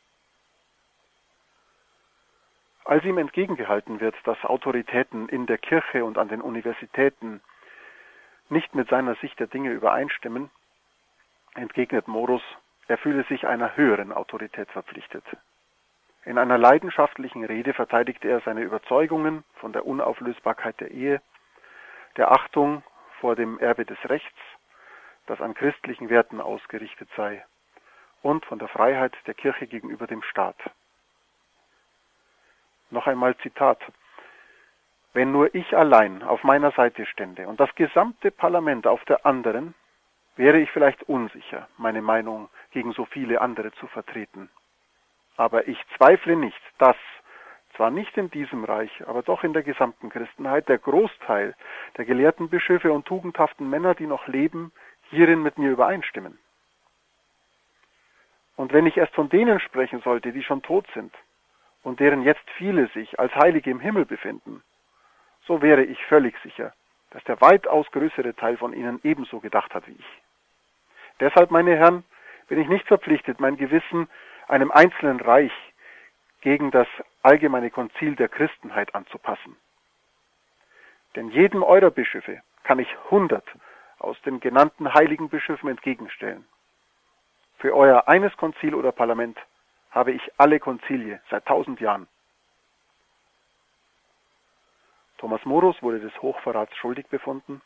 [SPEAKER 3] Als ihm entgegengehalten wird, dass Autoritäten in der Kirche und an den Universitäten nicht mit seiner Sicht der Dinge übereinstimmen, entgegnet Morus, er fühle sich einer höheren Autorität verpflichtet. In einer leidenschaftlichen Rede verteidigte er seine Überzeugungen von der Unauflösbarkeit der Ehe, der Achtung vor dem Erbe des Rechts, das an christlichen Werten ausgerichtet sei, und von der Freiheit der Kirche gegenüber dem Staat. Noch einmal Zitat. Wenn nur ich allein auf meiner Seite stände und das gesamte Parlament auf der anderen, wäre ich vielleicht unsicher, meine Meinung gegen so viele andere zu vertreten. Aber ich zweifle nicht, dass, zwar nicht in diesem Reich, aber doch in der gesamten Christenheit, der Großteil der gelehrten Bischöfe und tugendhaften Männer, die noch leben, hierin mit mir übereinstimmen. Und wenn ich erst von denen sprechen sollte, die schon tot sind, und deren jetzt viele sich als Heilige im Himmel befinden, so wäre ich völlig sicher, dass der weitaus größere Teil von ihnen ebenso gedacht hat wie ich. Deshalb, meine Herren, bin ich nicht verpflichtet, mein Gewissen einem einzelnen Reich gegen das allgemeine Konzil der Christenheit anzupassen. Denn jedem eurer Bischöfe kann ich hundert aus den genannten heiligen Bischöfen entgegenstellen. Für euer eines Konzil oder Parlament habe ich alle Konzilie seit tausend Jahren. Thomas Morus wurde des Hochverrats schuldig befunden.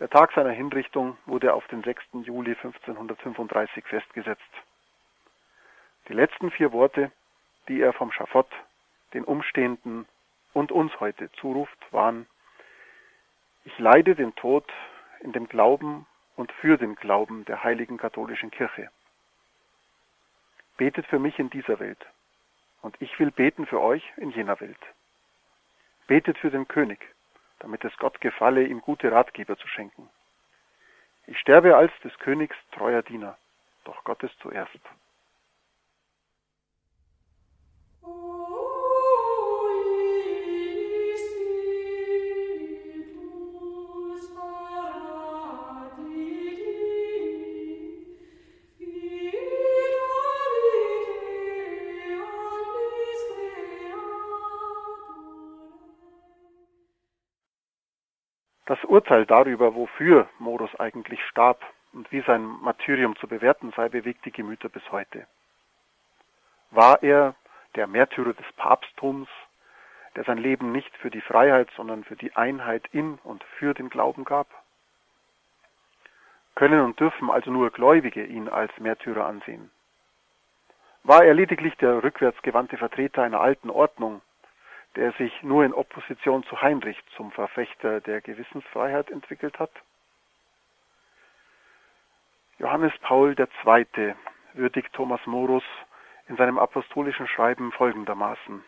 [SPEAKER 3] Der Tag seiner Hinrichtung wurde auf den 6. Juli 1535 festgesetzt. Die letzten vier Worte, die er vom Schafott den Umstehenden und uns heute zuruft, waren Ich leide den Tod in dem Glauben und für den Glauben der heiligen katholischen Kirche. Betet für mich in dieser Welt, und ich will beten für euch in jener Welt. Betet für den König, damit es Gott gefalle, ihm gute Ratgeber zu schenken. Ich sterbe als des Königs treuer Diener, doch Gottes zuerst. Das Urteil darüber, wofür Morus eigentlich starb und wie sein Martyrium zu bewerten sei, bewegt die Gemüter bis heute. War er der Märtyrer des Papsttums, der sein Leben nicht für die Freiheit, sondern für die Einheit in und für den Glauben gab? Können und dürfen also nur Gläubige ihn als Märtyrer ansehen? War er lediglich der rückwärtsgewandte Vertreter einer alten Ordnung, der sich nur in Opposition zu Heinrich zum Verfechter der Gewissensfreiheit entwickelt hat? Johannes Paul II. würdigt Thomas Morus in seinem apostolischen Schreiben folgendermaßen.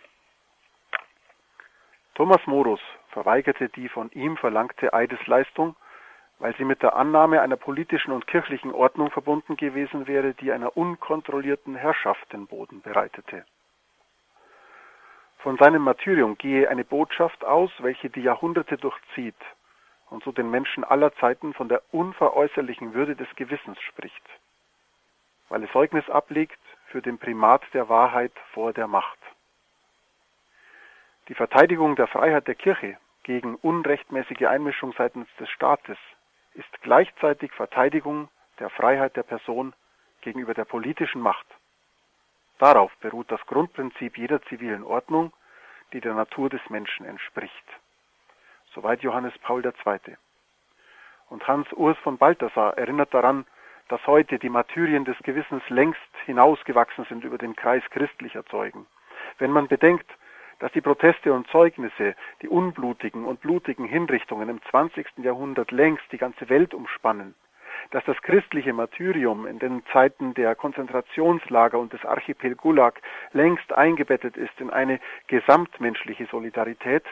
[SPEAKER 3] Thomas Morus verweigerte die von ihm verlangte Eidesleistung, weil sie mit der Annahme einer politischen und kirchlichen Ordnung verbunden gewesen wäre, die einer unkontrollierten Herrschaft den Boden bereitete. Von seinem Martyrium gehe eine Botschaft aus, welche die Jahrhunderte durchzieht und so den Menschen aller Zeiten von der unveräußerlichen Würde des Gewissens spricht, weil es Zeugnis ablegt für den Primat der Wahrheit vor der Macht. Die Verteidigung der Freiheit der Kirche gegen unrechtmäßige Einmischung seitens des Staates ist gleichzeitig Verteidigung der Freiheit der Person gegenüber der politischen Macht. Darauf beruht das Grundprinzip jeder zivilen Ordnung, die der Natur des Menschen entspricht. Soweit Johannes Paul II. Und Hans Urs von Balthasar erinnert daran, dass heute die Martyrien des Gewissens längst hinausgewachsen sind über den Kreis christlicher Zeugen. Wenn man bedenkt, dass die Proteste und Zeugnisse, die unblutigen und blutigen Hinrichtungen im 20. Jahrhundert längst die ganze Welt umspannen, dass das christliche Martyrium in den Zeiten der Konzentrationslager und des Archipel Gulag längst eingebettet ist in eine gesamtmenschliche Solidarität,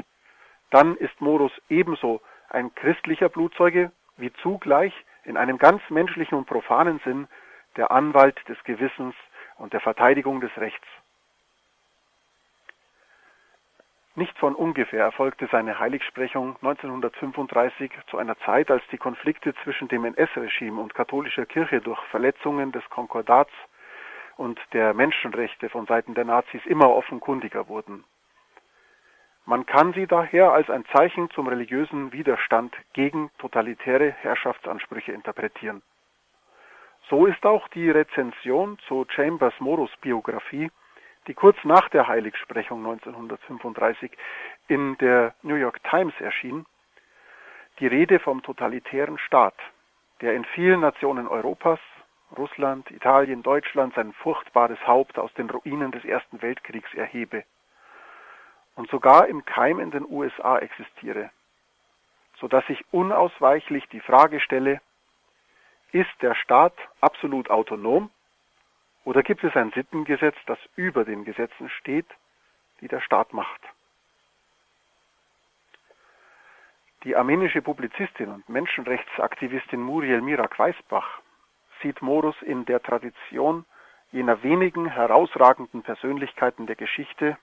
[SPEAKER 3] dann ist Morus ebenso ein christlicher Blutzeuge wie zugleich in einem ganz menschlichen und profanen Sinn der Anwalt des Gewissens und der Verteidigung des Rechts. Nicht von ungefähr erfolgte seine Heiligsprechung 1935 zu einer Zeit, als die Konflikte zwischen dem NS-Regime und katholischer Kirche durch Verletzungen des Konkordats und der Menschenrechte von Seiten der Nazis immer offenkundiger wurden. Man kann sie daher als ein Zeichen zum religiösen Widerstand gegen totalitäre Herrschaftsansprüche interpretieren. So ist auch die Rezension zu Chambers Morus Biografie die kurz nach der Heiligsprechung 1935 in der New York Times erschien, die Rede vom totalitären Staat, der in vielen Nationen Europas, Russland, Italien, Deutschland sein furchtbares Haupt aus den Ruinen des Ersten Weltkriegs erhebe und sogar im Keim in den USA existiere, so dass sich unausweichlich die Frage stelle, ist der Staat absolut autonom oder gibt es ein Sittengesetz, das über den Gesetzen steht, die der Staat macht? Die armenische Publizistin und Menschenrechtsaktivistin Muriel Mirak-Weisbach sieht Morus in der Tradition jener wenigen herausragenden Persönlichkeiten der Geschichte,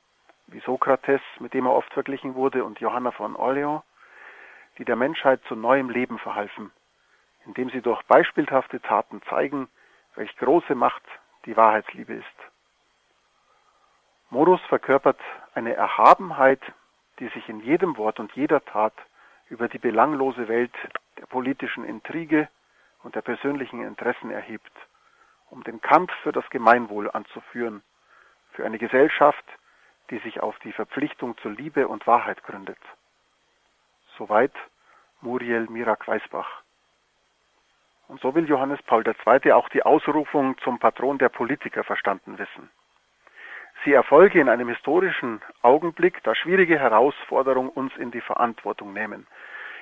[SPEAKER 3] wie Sokrates, mit dem er oft verglichen wurde, und Johanna von Orleans, die der Menschheit zu neuem Leben verhalfen, indem sie durch beispielhafte Taten zeigen, welch große Macht die Wahrheitsliebe ist. Morus verkörpert eine Erhabenheit, die sich in jedem Wort und jeder Tat über die belanglose Welt der politischen Intrige und der persönlichen Interessen erhebt, um den Kampf für das Gemeinwohl anzuführen, für eine Gesellschaft, die sich auf die Verpflichtung zur Liebe und Wahrheit gründet. Soweit Muriel Mirak-Weisbach. Und so will Johannes Paul II. auch die Ausrufung zum Patron der Politiker verstanden wissen. Sie erfolge in einem historischen Augenblick, da schwierige Herausforderungen uns in die Verantwortung nehmen.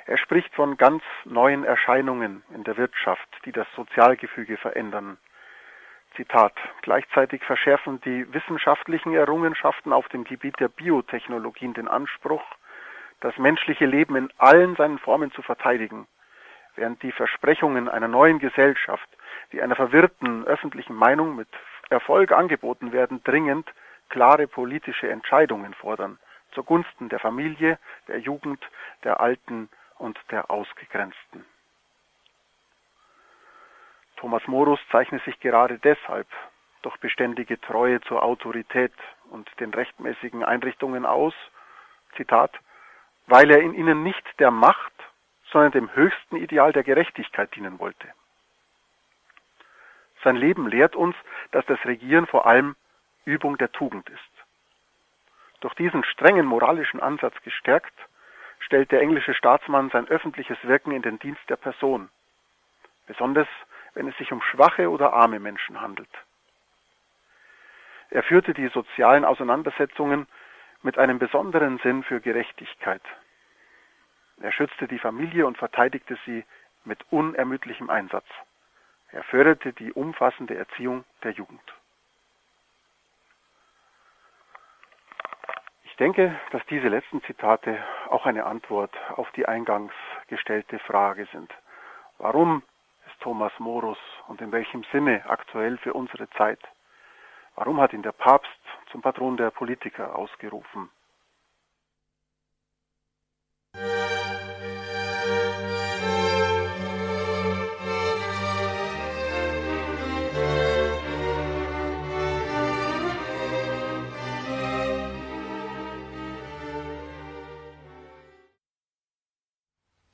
[SPEAKER 3] Er spricht von ganz neuen Erscheinungen in der Wirtschaft, die das Sozialgefüge verändern. Zitat. Gleichzeitig verschärfen die wissenschaftlichen Errungenschaften auf dem Gebiet der Biotechnologien den Anspruch, das menschliche Leben in allen seinen Formen zu verteidigen während die Versprechungen einer neuen Gesellschaft, die einer verwirrten öffentlichen Meinung mit Erfolg angeboten werden, dringend klare politische Entscheidungen fordern, zugunsten der Familie, der Jugend, der Alten und der Ausgegrenzten. Thomas Morus zeichnet sich gerade deshalb durch beständige Treue zur Autorität und den rechtmäßigen Einrichtungen aus, Zitat, weil er in ihnen nicht der Macht, sondern dem höchsten Ideal der Gerechtigkeit dienen wollte. Sein Leben lehrt uns, dass das Regieren vor allem Übung der Tugend ist. Durch diesen strengen moralischen Ansatz gestärkt, stellt der englische Staatsmann sein öffentliches Wirken in den Dienst der Person, besonders wenn es sich um schwache oder arme Menschen handelt. Er führte die sozialen Auseinandersetzungen mit einem besonderen Sinn für Gerechtigkeit, er schützte die Familie und verteidigte sie mit unermüdlichem Einsatz. Er förderte die umfassende Erziehung der Jugend. Ich denke, dass diese letzten Zitate auch eine Antwort auf die eingangs gestellte Frage sind. Warum ist Thomas Morus und in welchem Sinne aktuell für unsere Zeit? Warum hat ihn der Papst zum Patron der Politiker ausgerufen.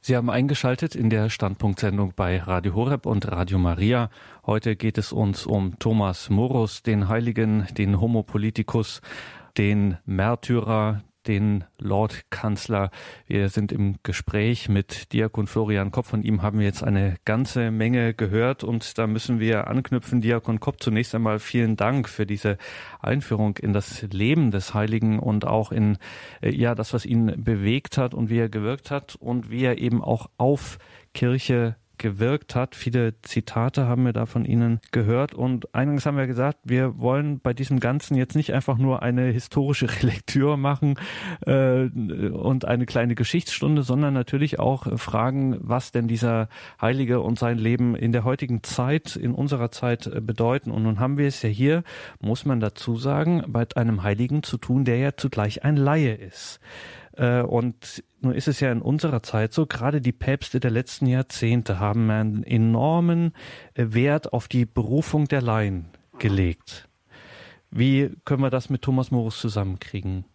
[SPEAKER 2] Sie haben eingeschaltet in der Standpunktsendung bei Radio Horeb und Radio Maria. Heute geht es uns um Thomas Morus, den Heiligen, den Homo Politicus, den Märtyrer, den Lord Kanzler. Wir sind im Gespräch mit Diakon Florian Kopp. Von ihm haben wir jetzt eine ganze Menge gehört und da müssen wir anknüpfen. Diakon Kopp, zunächst einmal vielen Dank für diese Einführung in das Leben des Heiligen und auch in, äh, ja, das, was ihn bewegt hat und wie er gewirkt hat und wie er eben auch auf Kirche gewirkt hat. Viele Zitate haben wir da von Ihnen gehört. Und eingangs haben wir gesagt, wir wollen bei diesem Ganzen jetzt nicht einfach nur eine historische Lektüre machen äh, und eine kleine Geschichtsstunde, sondern natürlich auch fragen, was denn dieser Heilige und sein Leben in der heutigen Zeit, in unserer Zeit äh, bedeuten. Und nun haben wir es ja hier, muss man dazu sagen, bei einem Heiligen zu tun, der ja zugleich ein Laie ist. Äh, und nun ist es ja in unserer Zeit so, gerade die Päpste der letzten Jahrzehnte haben einen enormen äh, Wert auf die Berufung der Laien gelegt. Wie können wir das mit Thomas Morus zusammenkriegen?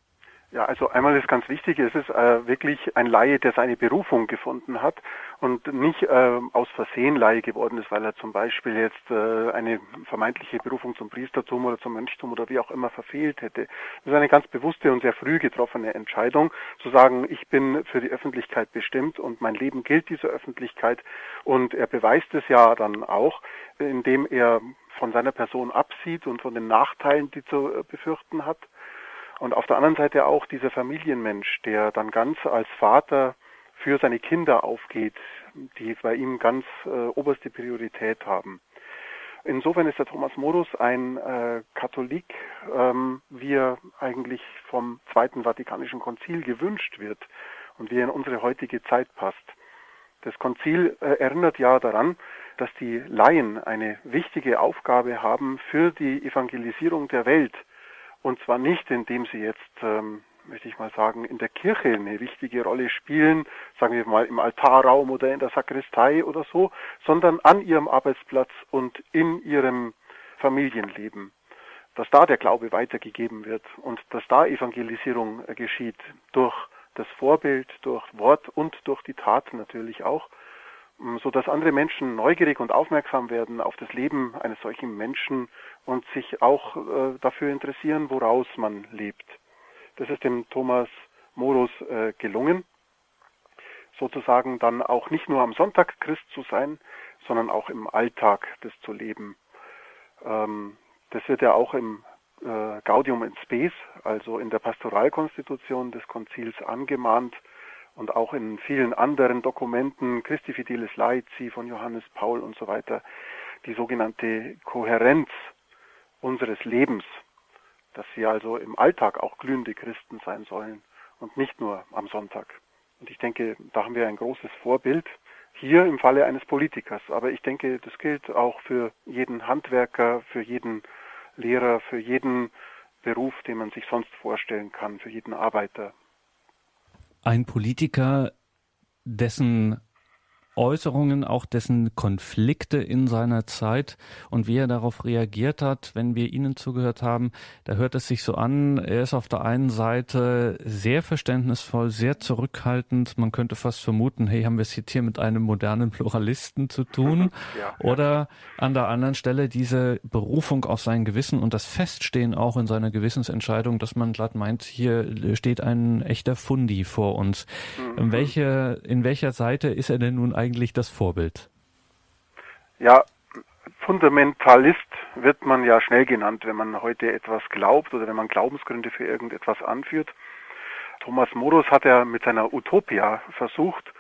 [SPEAKER 3] Ja, also einmal ist ganz wichtig, es ist äh, wirklich ein Laie, der seine Berufung gefunden hat und nicht äh, aus Versehen Laie geworden ist, weil er zum Beispiel jetzt äh, eine vermeintliche Berufung zum Priestertum oder zum Mönchtum oder wie auch immer verfehlt hätte. Das ist eine ganz bewusste und sehr früh getroffene Entscheidung, zu sagen, ich bin für die Öffentlichkeit bestimmt und mein Leben gilt dieser Öffentlichkeit und er beweist es ja dann auch, indem er von seiner Person absieht und von den Nachteilen, die zu äh, befürchten hat und auf der anderen Seite auch dieser Familienmensch, der dann ganz als Vater für seine Kinder aufgeht, die bei ihm ganz äh, oberste Priorität haben. Insofern ist der Thomas Morus ein äh, Katholik, ähm, wie er eigentlich vom Zweiten Vatikanischen Konzil gewünscht wird und wie er in unsere heutige Zeit passt. Das Konzil äh, erinnert ja daran, dass die Laien eine wichtige Aufgabe haben für die Evangelisierung der Welt und zwar nicht, indem sie jetzt, ähm, möchte ich mal sagen, in der Kirche eine wichtige Rolle spielen, sagen wir mal im Altarraum oder in der Sakristei oder so, sondern an ihrem Arbeitsplatz und in ihrem Familienleben. Dass da der Glaube weitergegeben wird und dass da Evangelisierung äh, geschieht durch das Vorbild, durch Wort und durch die Tat natürlich auch so dass andere Menschen neugierig und aufmerksam werden auf das Leben eines solchen Menschen und sich auch äh, dafür interessieren, woraus man lebt. Das ist dem Thomas Morus äh, gelungen, sozusagen dann auch nicht nur am Sonntag Christ zu sein, sondern auch im Alltag das zu leben. Ähm, das wird ja auch im äh, Gaudium in Spes, also in der Pastoralkonstitution des Konzils angemahnt, und auch in vielen anderen Dokumenten, Christi Fidelis Laici von Johannes Paul und so weiter, die sogenannte Kohärenz unseres Lebens, dass wir also im Alltag auch glühende Christen sein sollen und nicht nur am Sonntag. Und ich denke, da haben wir ein großes Vorbild hier im Falle eines Politikers. Aber ich denke, das gilt auch für jeden Handwerker, für jeden Lehrer, für jeden Beruf, den man sich sonst vorstellen kann, für jeden Arbeiter
[SPEAKER 2] ein Politiker, dessen Äußerungen, auch dessen Konflikte in seiner Zeit und wie er darauf reagiert hat, wenn wir Ihnen zugehört haben, da hört es sich so an, er ist auf der einen Seite sehr verständnisvoll, sehr zurückhaltend, man könnte fast vermuten, hey, haben wir es jetzt hier mit einem modernen Pluralisten zu tun? ja, Oder an der anderen Stelle diese Berufung auf sein Gewissen und das Feststehen auch in seiner Gewissensentscheidung, dass man glatt meint, hier steht ein echter Fundi vor uns. Mhm. In, welche, in welcher Seite ist er denn nun eigentlich das Vorbild?
[SPEAKER 3] Ja, Fundamentalist wird man ja schnell genannt, wenn man heute etwas glaubt oder wenn man Glaubensgründe für irgendetwas anführt. Thomas Morus hat ja mit seiner Utopia versucht,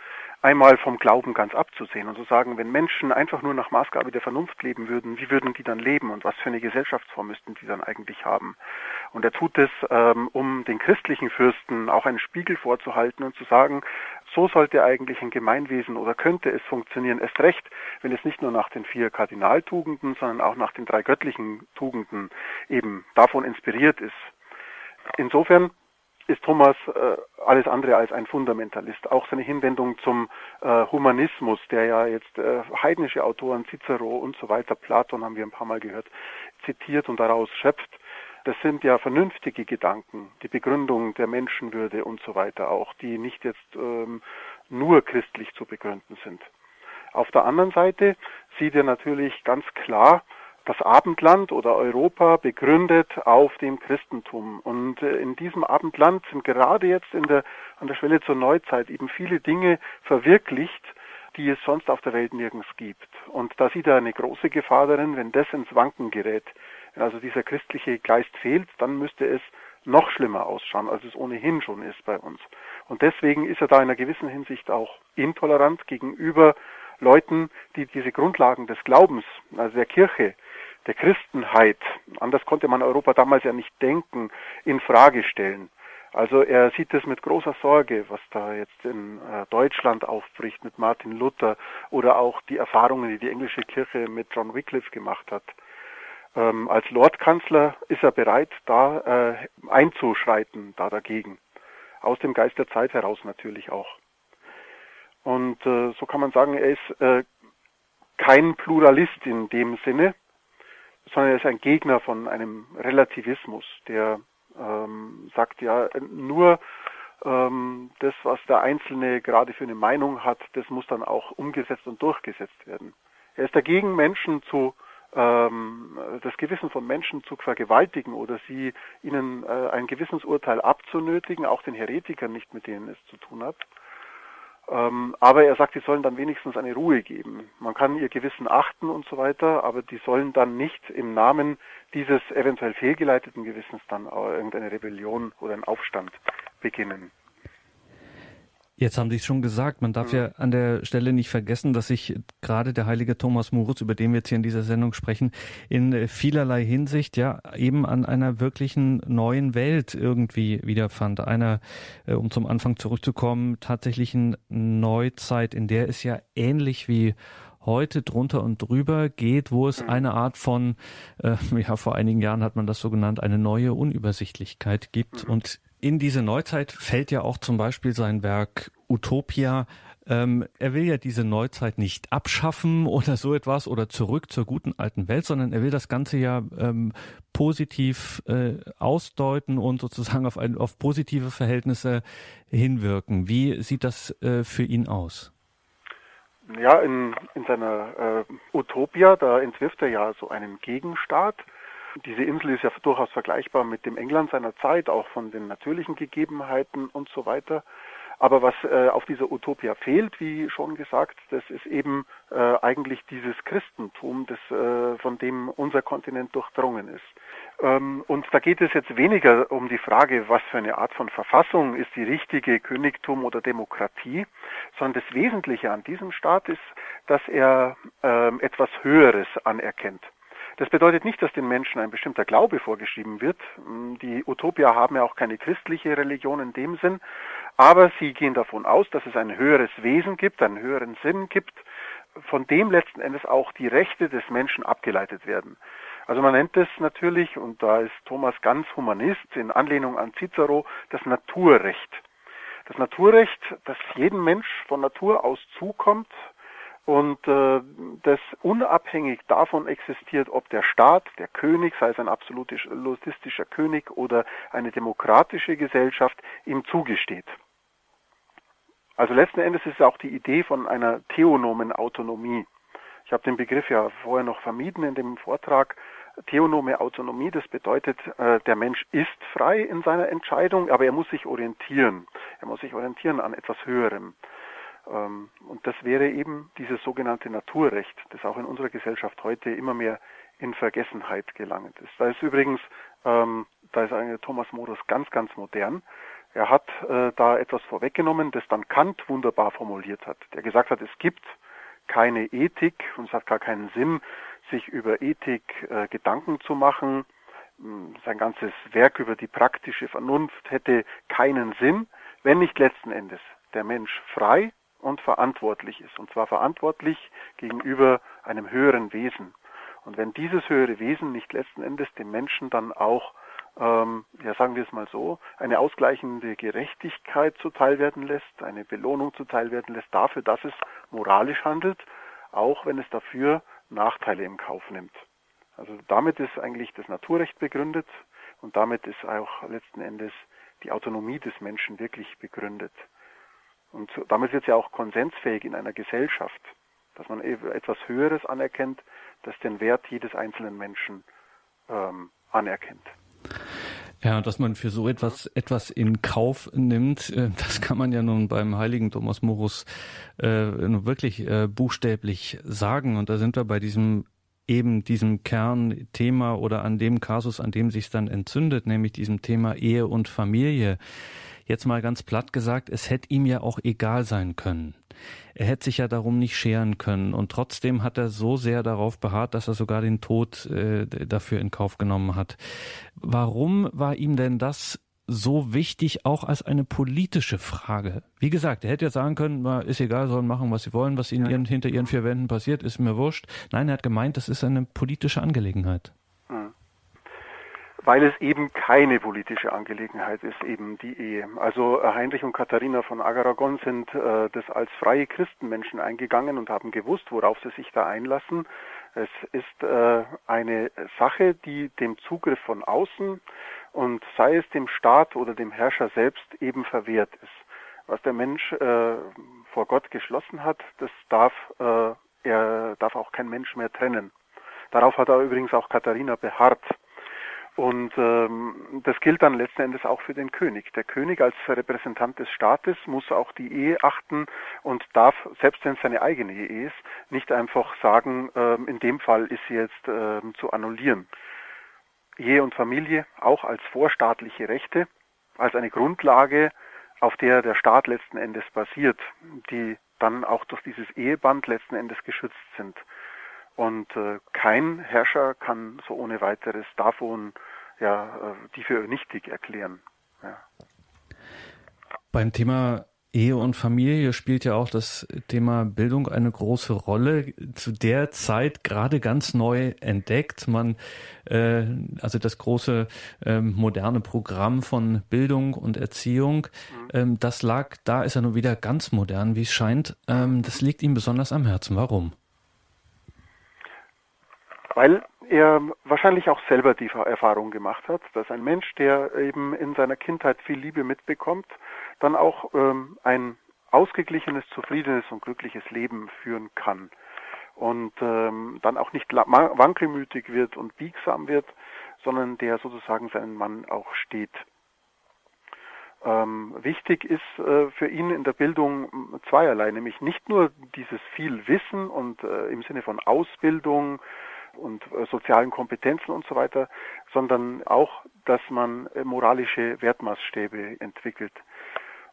[SPEAKER 3] einmal vom Glauben ganz abzusehen und zu sagen, wenn Menschen einfach nur nach Maßgabe der Vernunft leben würden, wie würden die dann leben und was für eine Gesellschaftsform müssten die dann eigentlich haben? Und er tut es, ähm, um den christlichen Fürsten auch einen Spiegel vorzuhalten und zu sagen, so sollte eigentlich ein Gemeinwesen oder könnte es funktionieren, erst recht, wenn es nicht nur nach den vier Kardinaltugenden, sondern auch nach den drei göttlichen Tugenden eben davon inspiriert ist. Insofern ist Thomas äh, alles andere als ein Fundamentalist. Auch seine Hinwendung zum äh, Humanismus, der ja jetzt äh, heidnische Autoren, Cicero und so weiter, Platon haben wir ein paar Mal gehört, zitiert und daraus schöpft, das sind ja vernünftige Gedanken, die Begründung der Menschenwürde und so weiter auch, die nicht jetzt ähm, nur christlich zu begründen sind. Auf der anderen Seite sieht er natürlich ganz klar, das Abendland oder Europa begründet auf dem Christentum. Und äh, in diesem Abendland sind gerade jetzt in der, an der Schwelle zur Neuzeit eben viele Dinge verwirklicht, die es sonst auf der Welt nirgends gibt. Und da sieht er eine große Gefahr darin, wenn das ins Wanken gerät. Also dieser christliche Geist fehlt, dann müsste es noch schlimmer ausschauen, als es ohnehin schon ist bei uns. Und deswegen ist er da in einer gewissen Hinsicht auch intolerant gegenüber Leuten, die diese Grundlagen des Glaubens, also der Kirche, der Christenheit, anders konnte man Europa damals ja nicht denken, in Frage stellen. Also er sieht es mit großer Sorge, was da jetzt in äh, Deutschland aufbricht mit Martin Luther oder auch die Erfahrungen, die die englische Kirche mit John Wycliffe gemacht hat. Ähm, als Lordkanzler ist er bereit, da äh, einzuschreiten, da dagegen. Aus dem Geist der Zeit heraus natürlich auch. Und äh, so kann man sagen, er ist äh, kein Pluralist in dem Sinne, sondern er ist ein Gegner von einem Relativismus, der ähm, sagt ja nur ähm, das, was der Einzelne gerade für eine Meinung hat, das muss dann auch umgesetzt und durchgesetzt werden. Er ist dagegen, Menschen zu ähm, das Gewissen von Menschen zu vergewaltigen oder sie ihnen äh, ein Gewissensurteil abzunötigen, auch den Heretikern nicht, mit denen es zu tun hat. Ähm, aber er sagt, sie sollen dann wenigstens eine Ruhe geben. Man kann ihr Gewissen achten und so weiter, aber die sollen dann nicht im Namen dieses eventuell fehlgeleiteten Gewissens dann irgendeine Rebellion oder einen Aufstand beginnen.
[SPEAKER 2] Jetzt haben Sie es schon gesagt, man darf mhm. ja an der Stelle nicht vergessen, dass sich gerade der heilige Thomas Moritz, über den wir jetzt hier in dieser Sendung sprechen, in vielerlei Hinsicht ja eben an einer wirklichen neuen Welt irgendwie wiederfand. Einer, äh, um zum Anfang zurückzukommen, tatsächlichen Neuzeit, in der es ja ähnlich wie heute drunter und drüber geht, wo es mhm. eine Art von, äh, ja, vor einigen Jahren hat man das so genannt, eine neue Unübersichtlichkeit gibt. Mhm. Und in diese Neuzeit fällt ja auch zum Beispiel sein Werk Utopia. Ähm, er will ja diese Neuzeit nicht abschaffen oder so etwas oder zurück zur guten alten Welt, sondern er will das Ganze ja ähm, positiv äh, ausdeuten und sozusagen auf, ein, auf positive Verhältnisse hinwirken. Wie sieht das äh, für ihn aus?
[SPEAKER 3] Ja, in, in seiner äh, Utopia, da entwirft er ja so einen Gegenstaat, diese Insel ist ja durchaus vergleichbar mit dem England seiner Zeit, auch von den natürlichen Gegebenheiten und so weiter. Aber was äh, auf dieser Utopia fehlt, wie schon gesagt, das ist eben äh, eigentlich dieses Christentum, das, äh, von dem unser Kontinent durchdrungen ist. Ähm, und da geht es jetzt weniger um die Frage, was für eine Art von Verfassung ist die richtige, Königtum oder Demokratie, sondern das Wesentliche an diesem Staat ist, dass er ähm, etwas Höheres anerkennt. Das bedeutet nicht, dass den Menschen ein bestimmter Glaube vorgeschrieben wird. Die Utopier haben ja auch keine christliche Religion in dem Sinn, aber sie gehen davon aus, dass es ein höheres Wesen gibt, einen höheren Sinn gibt, von dem letzten Endes auch die Rechte des Menschen abgeleitet werden. Also man nennt es natürlich, und da ist Thomas ganz Humanist, in Anlehnung an Cicero, das Naturrecht. Das Naturrecht, das jedem Mensch von Natur aus zukommt, und äh, das unabhängig davon existiert, ob der Staat, der König, sei es ein absolutistischer König oder eine demokratische Gesellschaft, ihm zugesteht. Also letzten Endes ist es auch die Idee von einer theonomen Autonomie. Ich habe den Begriff ja vorher noch vermieden in dem Vortrag. Theonome Autonomie, das bedeutet, äh, der Mensch ist frei in seiner Entscheidung, aber er muss sich orientieren. Er muss sich orientieren an etwas Höherem. Ähm, und das wäre eben dieses sogenannte Naturrecht, das auch in unserer Gesellschaft heute immer mehr in Vergessenheit gelangt ist. Da ist übrigens, ähm, da ist eigentlich Thomas Modus ganz, ganz modern. Er hat äh, da etwas vorweggenommen, das dann Kant wunderbar formuliert hat, der gesagt hat, es gibt keine Ethik und es hat gar keinen Sinn, sich über Ethik äh, Gedanken zu machen. Hm, sein ganzes Werk über die praktische Vernunft hätte keinen Sinn, wenn nicht letzten Endes der Mensch frei und verantwortlich ist. Und zwar verantwortlich gegenüber einem höheren Wesen. Und wenn dieses höhere Wesen nicht letzten Endes dem Menschen dann auch ähm, ja sagen wir es mal so, eine ausgleichende Gerechtigkeit zuteil werden lässt, eine Belohnung zuteil werden lässt dafür, dass es moralisch handelt, auch wenn es dafür Nachteile im Kauf nimmt. Also damit ist eigentlich das Naturrecht begründet und damit ist auch letzten Endes die Autonomie des Menschen wirklich begründet. Und damit wird es ja auch konsensfähig in einer Gesellschaft, dass man etwas Höheres anerkennt, das den Wert jedes einzelnen Menschen ähm, anerkennt.
[SPEAKER 2] Ja, dass man für so etwas etwas in Kauf nimmt, äh, das kann man ja nun beim heiligen Thomas Morus äh, wirklich äh, buchstäblich sagen. Und da sind wir bei diesem eben diesem Kernthema oder an dem Kasus, an dem sich dann entzündet, nämlich diesem Thema Ehe und Familie. Jetzt mal ganz platt gesagt, es hätte ihm ja auch egal sein können. Er hätte sich ja darum nicht scheren können und trotzdem hat er so sehr darauf beharrt, dass er sogar den Tod äh, dafür in Kauf genommen hat. Warum war ihm denn das so wichtig, auch als eine politische Frage? Wie gesagt, er hätte ja sagen können, ist egal, sollen machen, was sie wollen, was in ihren, hinter ihren vier Wänden passiert, ist mir wurscht. Nein, er hat gemeint, das ist eine politische Angelegenheit
[SPEAKER 3] weil es eben keine politische Angelegenheit ist, eben die Ehe. Also Heinrich und Katharina von Agaragon sind äh, das als freie Christenmenschen eingegangen und haben gewusst, worauf sie sich da einlassen. Es ist äh, eine Sache, die dem Zugriff von außen und sei es dem Staat oder dem Herrscher selbst eben verwehrt ist. Was der Mensch äh, vor Gott geschlossen hat, das darf äh, er darf auch kein Mensch mehr trennen. Darauf hat er übrigens auch Katharina beharrt. Und ähm, das gilt dann letzten Endes auch für den König. Der König als Repräsentant des Staates muss auch die Ehe achten und darf, selbst wenn es seine eigene Ehe ist, nicht einfach sagen, ähm, in dem Fall ist sie jetzt ähm, zu annullieren. Ehe und Familie auch als vorstaatliche Rechte, als eine Grundlage, auf der der Staat letzten Endes basiert, die dann auch durch dieses Eheband letzten Endes geschützt sind. Und äh, kein Herrscher kann so ohne weiteres davon ja, äh, die für nichtig erklären. Ja.
[SPEAKER 2] Beim Thema Ehe und Familie spielt ja auch das Thema Bildung eine große Rolle. Zu der Zeit gerade ganz neu entdeckt. Man, äh, also das große ähm, moderne Programm von Bildung und Erziehung, mhm. ähm, das lag, da ist er nur wieder ganz modern, wie es scheint. Ähm, das liegt ihm besonders am Herzen. Warum?
[SPEAKER 3] Weil er wahrscheinlich auch selber die Erfahrung gemacht hat, dass ein Mensch, der eben in seiner Kindheit viel Liebe mitbekommt, dann auch ähm, ein ausgeglichenes, zufriedenes und glückliches Leben führen kann und ähm, dann auch nicht wankelmütig wird und biegsam wird, sondern der sozusagen seinen Mann auch steht. Ähm, wichtig ist äh, für ihn in der Bildung zweierlei, nämlich nicht nur dieses viel Wissen und äh, im Sinne von Ausbildung, und äh, sozialen Kompetenzen und so weiter, sondern auch, dass man äh, moralische Wertmaßstäbe entwickelt.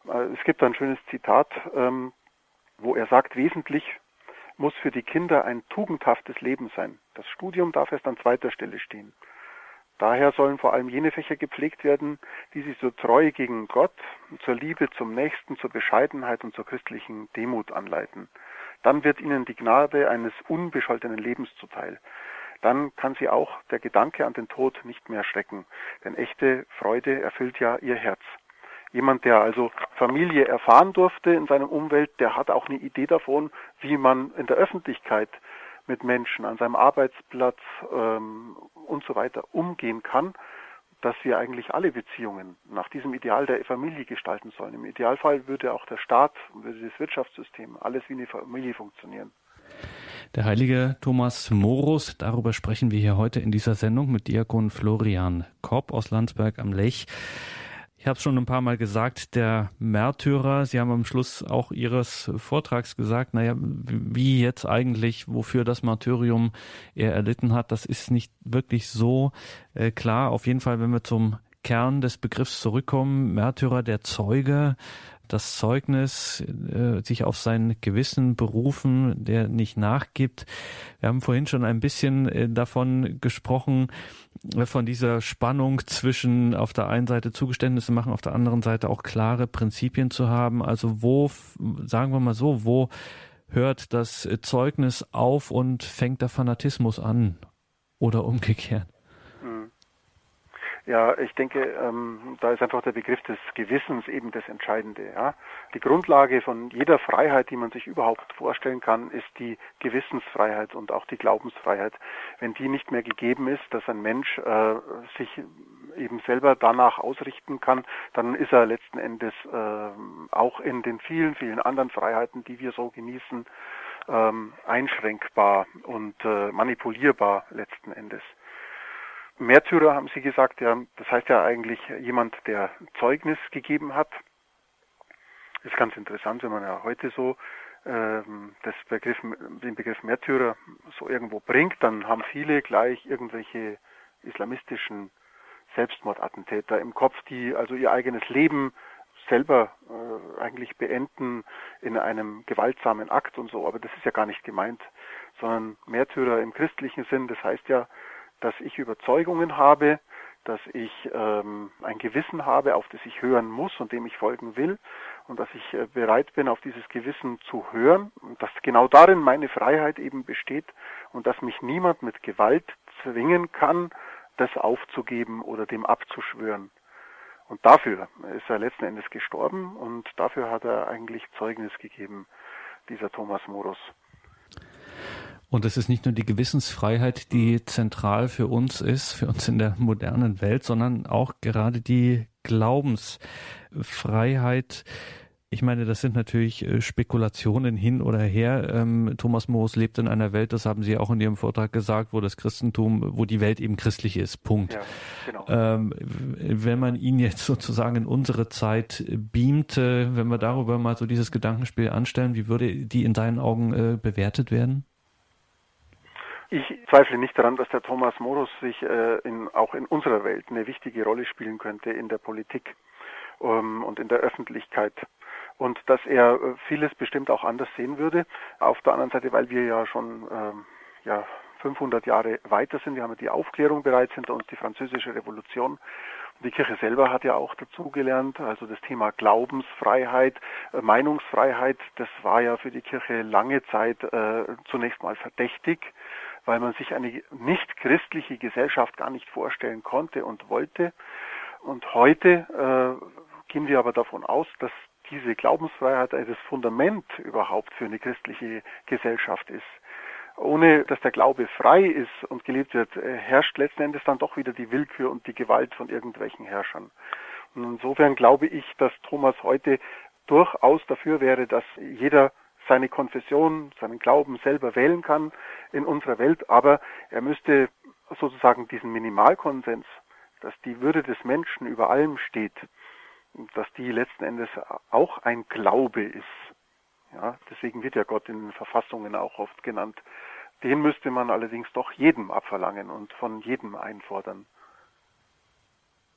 [SPEAKER 3] Äh, es gibt ein schönes Zitat, ähm, wo er sagt, wesentlich muss für die Kinder ein tugendhaftes Leben sein. Das Studium darf erst an zweiter Stelle stehen. Daher sollen vor allem jene Fächer gepflegt werden, die sie zur Treue gegen Gott, zur Liebe zum Nächsten, zur Bescheidenheit und zur christlichen Demut anleiten. Dann wird ihnen die Gnade eines unbescholtenen Lebens zuteil dann kann sie auch der Gedanke an den Tod nicht mehr schrecken. Denn echte Freude erfüllt ja ihr Herz. Jemand, der also Familie erfahren durfte in seinem Umwelt, der hat auch eine Idee davon, wie man in der Öffentlichkeit mit Menschen an seinem Arbeitsplatz ähm, und so weiter umgehen kann, dass wir eigentlich alle Beziehungen nach diesem Ideal der Familie gestalten sollen. Im Idealfall würde auch der Staat, würde das Wirtschaftssystem, alles wie eine Familie funktionieren.
[SPEAKER 2] Der heilige Thomas Morus, darüber sprechen wir hier heute in dieser Sendung mit Diakon Florian Kopp aus Landsberg am Lech. Ich habe es schon ein paar Mal gesagt, der Märtyrer, Sie haben am Schluss auch Ihres Vortrags gesagt, naja, wie jetzt eigentlich, wofür das Martyrium er erlitten hat, das ist nicht wirklich so äh, klar. Auf jeden Fall, wenn wir zum Kern des Begriffs zurückkommen. Märtyrer, der Zeuge, das Zeugnis, äh, sich auf sein Gewissen berufen, der nicht nachgibt. Wir haben vorhin schon ein bisschen äh, davon gesprochen, äh, von dieser Spannung zwischen auf der einen Seite Zugeständnisse machen, auf der anderen Seite auch klare Prinzipien zu haben. Also wo, sagen wir mal so, wo hört das Zeugnis auf und fängt der Fanatismus an oder umgekehrt?
[SPEAKER 3] Ja, ich denke, ähm, da ist einfach der Begriff des Gewissens eben das Entscheidende. Ja? Die Grundlage von jeder Freiheit, die man sich überhaupt vorstellen kann, ist die Gewissensfreiheit und auch die Glaubensfreiheit. Wenn die nicht mehr gegeben ist, dass ein Mensch äh, sich eben selber danach ausrichten kann, dann ist er letzten Endes äh, auch in den vielen, vielen anderen Freiheiten, die wir so genießen, ähm, einschränkbar und äh, manipulierbar letzten Endes. Märtyrer haben Sie gesagt, ja, das heißt ja eigentlich jemand, der Zeugnis gegeben hat. Ist ganz interessant, wenn man ja heute so ähm, das Begriff, den Begriff Märtyrer so irgendwo bringt, dann haben viele gleich irgendwelche islamistischen Selbstmordattentäter im Kopf, die also ihr eigenes Leben selber äh, eigentlich beenden in einem gewaltsamen Akt und so. Aber das ist ja gar nicht gemeint, sondern Märtyrer im christlichen Sinn, das heißt ja, dass ich Überzeugungen habe, dass ich ähm, ein Gewissen habe, auf das ich hören muss und dem ich folgen will und dass ich äh, bereit bin, auf dieses Gewissen zu hören und dass genau darin meine Freiheit eben besteht und dass mich niemand mit Gewalt zwingen kann, das aufzugeben oder dem abzuschwören. Und dafür ist er letzten Endes gestorben und dafür hat er eigentlich Zeugnis gegeben, dieser Thomas Morus.
[SPEAKER 2] Und es ist nicht nur die Gewissensfreiheit, die zentral für uns ist, für uns in der modernen Welt, sondern auch gerade die Glaubensfreiheit. Ich meine, das sind natürlich äh, Spekulationen hin oder her. Ähm, Thomas Moos lebt in einer Welt, das haben Sie auch in Ihrem Vortrag gesagt, wo das Christentum, wo die Welt eben christlich ist. Punkt. Ja, genau. ähm, wenn man ihn jetzt sozusagen in unsere Zeit beamte, wenn wir darüber mal so dieses Gedankenspiel anstellen, wie würde die in deinen Augen äh, bewertet werden?
[SPEAKER 3] Ich zweifle nicht daran, dass der Thomas Morus sich äh, in, auch in unserer Welt eine wichtige Rolle spielen könnte in der Politik ähm, und in der Öffentlichkeit. Und dass er äh, vieles bestimmt auch anders sehen würde. Auf der anderen Seite, weil wir ja schon ähm, ja, 500 Jahre weiter sind. Wir haben ja die Aufklärung bereits hinter uns, die französische Revolution. Und die Kirche selber hat ja auch dazugelernt. Also das Thema Glaubensfreiheit, äh, Meinungsfreiheit, das war ja für die Kirche lange Zeit äh, zunächst mal verdächtig weil man sich eine nicht christliche Gesellschaft gar nicht vorstellen konnte und wollte. Und heute äh, gehen wir aber davon aus, dass diese Glaubensfreiheit das Fundament überhaupt für eine christliche Gesellschaft ist. Ohne dass der Glaube frei ist und gelebt wird, äh, herrscht letzten Endes dann doch wieder die Willkür und die Gewalt von irgendwelchen Herrschern. Und insofern glaube ich, dass Thomas heute durchaus dafür wäre, dass jeder seine Konfession, seinen Glauben selber wählen kann in unserer Welt, aber er müsste sozusagen diesen Minimalkonsens, dass die Würde des Menschen über allem steht, dass die letzten Endes auch ein Glaube ist. Ja, deswegen wird ja Gott in den Verfassungen auch oft genannt. Den müsste man allerdings doch jedem abverlangen und von jedem einfordern.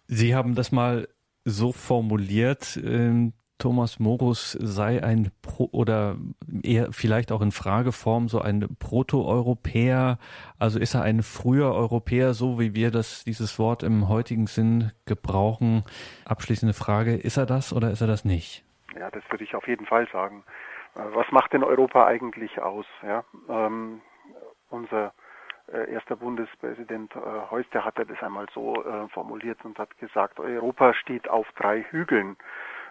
[SPEAKER 2] Sie haben das mal so formuliert, ähm, Thomas Morus sei ein Pro oder eher vielleicht auch in Frageform so ein Proto-Europäer. Also ist er ein früher Europäer, so wie wir das dieses Wort im heutigen Sinn gebrauchen? Abschließende Frage: Ist er das oder ist er das nicht?
[SPEAKER 3] Ja, das würde ich auf jeden Fall sagen. Was macht denn Europa eigentlich aus? Ja, ähm, unser äh, erster Bundespräsident äh, Heuster hat das einmal so äh, formuliert und hat gesagt, Europa steht auf drei Hügeln.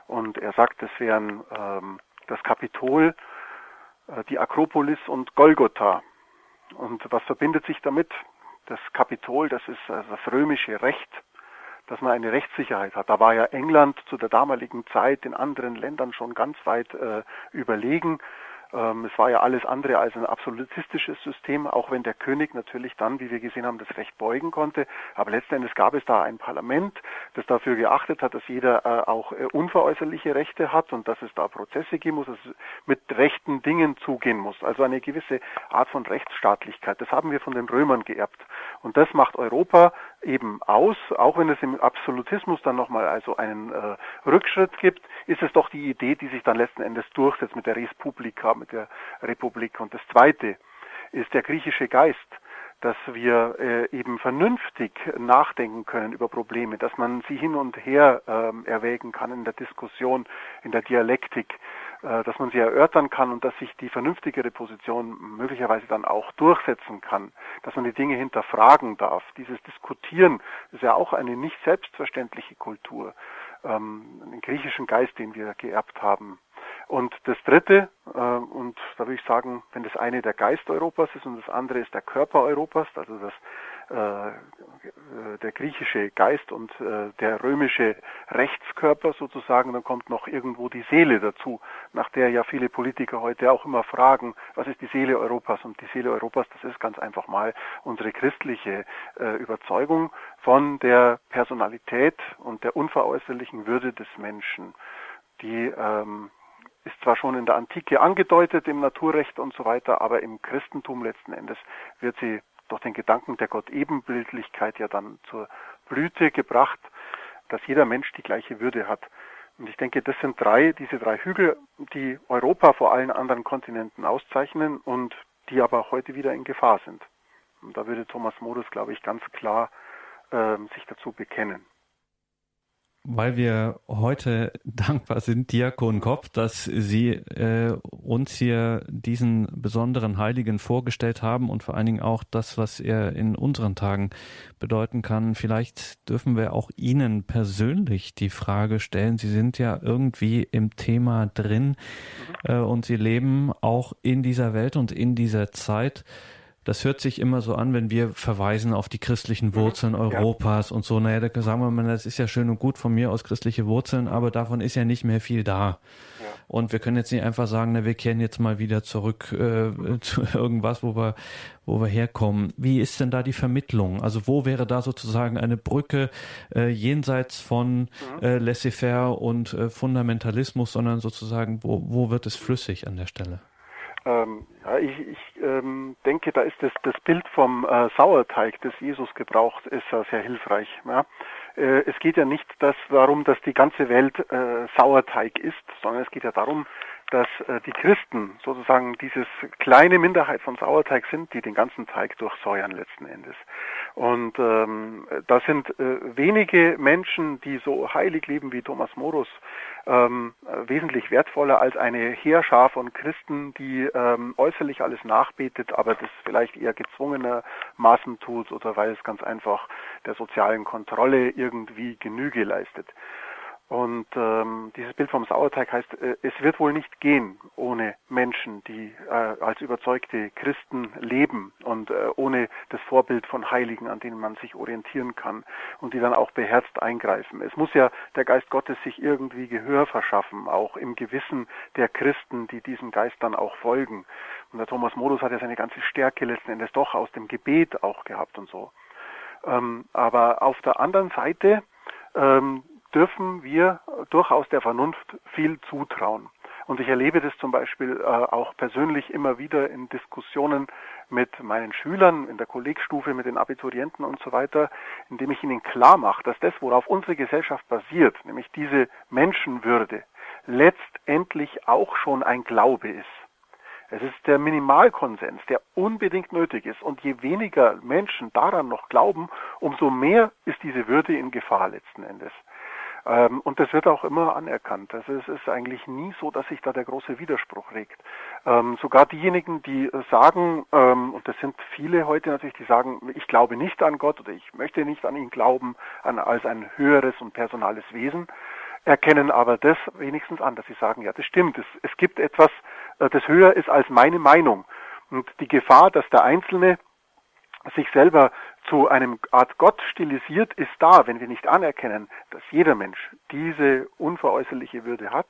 [SPEAKER 3] Und er sagt, es wären ähm, das Kapitol, äh, die Akropolis und Golgotha. Und was verbindet sich damit? Das Kapitol, das ist also das römische Recht, dass man eine Rechtssicherheit hat. Da war ja England zu der damaligen Zeit den anderen Ländern schon ganz weit äh, überlegen. Ähm, es war ja alles andere als ein absolutistisches System, auch wenn der König natürlich dann, wie wir gesehen haben, das Recht beugen konnte. Aber letzten Endes gab es da ein Parlament, das dafür geachtet hat, dass jeder äh, auch äh, unveräußerliche Rechte hat und dass es da Prozesse geben muss, dass es mit rechten Dingen zugehen muss. Also eine gewisse Art von Rechtsstaatlichkeit. Das haben wir von den Römern geerbt. Und das macht Europa eben aus, auch wenn es im Absolutismus dann nochmal also einen äh, Rückschritt gibt, ist es doch die Idee, die sich dann letzten Endes durchsetzt mit der Res Publica, mit der Republik. Und das Zweite ist der griechische Geist, dass wir äh, eben vernünftig nachdenken können über Probleme, dass man sie hin und her ähm, erwägen kann in der Diskussion, in der Dialektik, äh, dass man sie erörtern kann und dass sich die vernünftigere Position möglicherweise dann auch durchsetzen kann, dass man die Dinge hinterfragen darf. Dieses Diskutieren ist ja auch eine nicht selbstverständliche Kultur, ähm, den griechischen Geist, den wir geerbt haben. Und das Dritte, äh, und da würde ich sagen, wenn das eine der Geist Europas ist und das andere ist der Körper Europas, also das der griechische Geist und äh, der römische Rechtskörper sozusagen, dann kommt noch irgendwo die Seele dazu, nach der ja viele Politiker heute auch immer fragen, was ist die Seele Europas? Und die Seele Europas, das ist ganz einfach mal unsere christliche äh, Überzeugung von der Personalität und der unveräußerlichen Würde des Menschen, die ähm, ist zwar schon in der Antike angedeutet im Naturrecht und so weiter, aber im Christentum letzten Endes wird sie durch den Gedanken der Gott-Ebenbildlichkeit ja dann zur Blüte gebracht, dass jeder Mensch die gleiche Würde hat. Und ich denke, das sind drei, diese drei Hügel, die Europa vor allen anderen Kontinenten auszeichnen und die aber heute wieder in Gefahr sind. Und da würde Thomas Modus, glaube ich, ganz klar äh, sich dazu bekennen
[SPEAKER 2] weil wir heute dankbar sind, Diakon Kopp, dass Sie äh, uns hier diesen besonderen Heiligen vorgestellt haben und vor allen Dingen auch das, was er in unseren Tagen bedeuten kann. Vielleicht dürfen wir auch Ihnen persönlich die Frage stellen. Sie sind ja irgendwie im Thema drin äh, und Sie leben auch in dieser Welt und in dieser Zeit das hört sich immer so an, wenn wir verweisen auf die christlichen mhm. Wurzeln Europas ja. und so. Naja, da sagen wir mal, das ist ja schön und gut von mir aus christliche Wurzeln, aber davon ist ja nicht mehr viel da. Ja. Und wir können jetzt nicht einfach sagen, na, wir kehren jetzt mal wieder zurück äh, zu irgendwas, wo wir, wo wir herkommen. Wie ist denn da die Vermittlung? Also wo wäre da sozusagen eine Brücke äh, jenseits von mhm. äh, Laissez-faire und äh, Fundamentalismus, sondern sozusagen, wo, wo wird es flüssig an der Stelle?
[SPEAKER 3] Ähm, ja, ich, ich ähm, denke, da ist das, das Bild vom äh, Sauerteig, das Jesus gebraucht, ist äh, sehr hilfreich. Ja. Äh, es geht ja nicht das, darum, dass die ganze Welt äh, Sauerteig ist, sondern es geht ja darum, dass äh, die Christen sozusagen dieses kleine Minderheit von Sauerteig sind, die den ganzen Teig durchsäuern letzten Endes. Und ähm, das sind äh, wenige Menschen, die so heilig leben wie Thomas Morus, ähm, wesentlich wertvoller als eine Heerschar von Christen, die ähm, äußerlich alles nachbetet, aber das vielleicht eher gezwungenermaßen tut oder weil es ganz einfach der sozialen Kontrolle irgendwie Genüge leistet. Und ähm, dieses Bild vom Sauerteig heißt, äh, es wird wohl nicht gehen ohne Menschen, die äh, als überzeugte Christen leben und äh, ohne das Vorbild von Heiligen, an denen man sich orientieren kann und die dann auch beherzt eingreifen. Es muss ja der Geist Gottes sich irgendwie Gehör verschaffen, auch im Gewissen der Christen, die diesem Geist dann auch folgen. Und der Thomas Modus hat ja seine ganze Stärke letzten Endes doch aus dem Gebet auch gehabt und so. Ähm, aber auf der anderen Seite ähm, dürfen wir durchaus der Vernunft viel zutrauen. Und ich erlebe das zum Beispiel äh, auch persönlich immer wieder in Diskussionen mit meinen Schülern in der Kollegstufe, mit den Abiturienten und so weiter, indem ich ihnen klar mache, dass das, worauf unsere Gesellschaft basiert, nämlich diese Menschenwürde, letztendlich auch schon ein Glaube ist. Es ist der Minimalkonsens, der unbedingt nötig ist. Und je weniger Menschen daran noch glauben, umso mehr ist diese Würde in Gefahr letzten Endes. Ähm, und das wird auch immer anerkannt. Also es ist eigentlich nie so, dass sich da der große Widerspruch regt. Ähm, sogar diejenigen, die sagen, ähm, und das sind viele heute natürlich, die sagen, ich glaube nicht an Gott oder ich möchte nicht an ihn glauben, an, als ein höheres und personales Wesen, erkennen aber das wenigstens an, dass sie sagen, ja, das stimmt, es, es gibt etwas, äh, das höher ist als meine Meinung. Und die Gefahr, dass der Einzelne sich selber zu einem Art Gott stilisiert, ist da, wenn wir nicht anerkennen, dass jeder Mensch diese unveräußerliche Würde hat,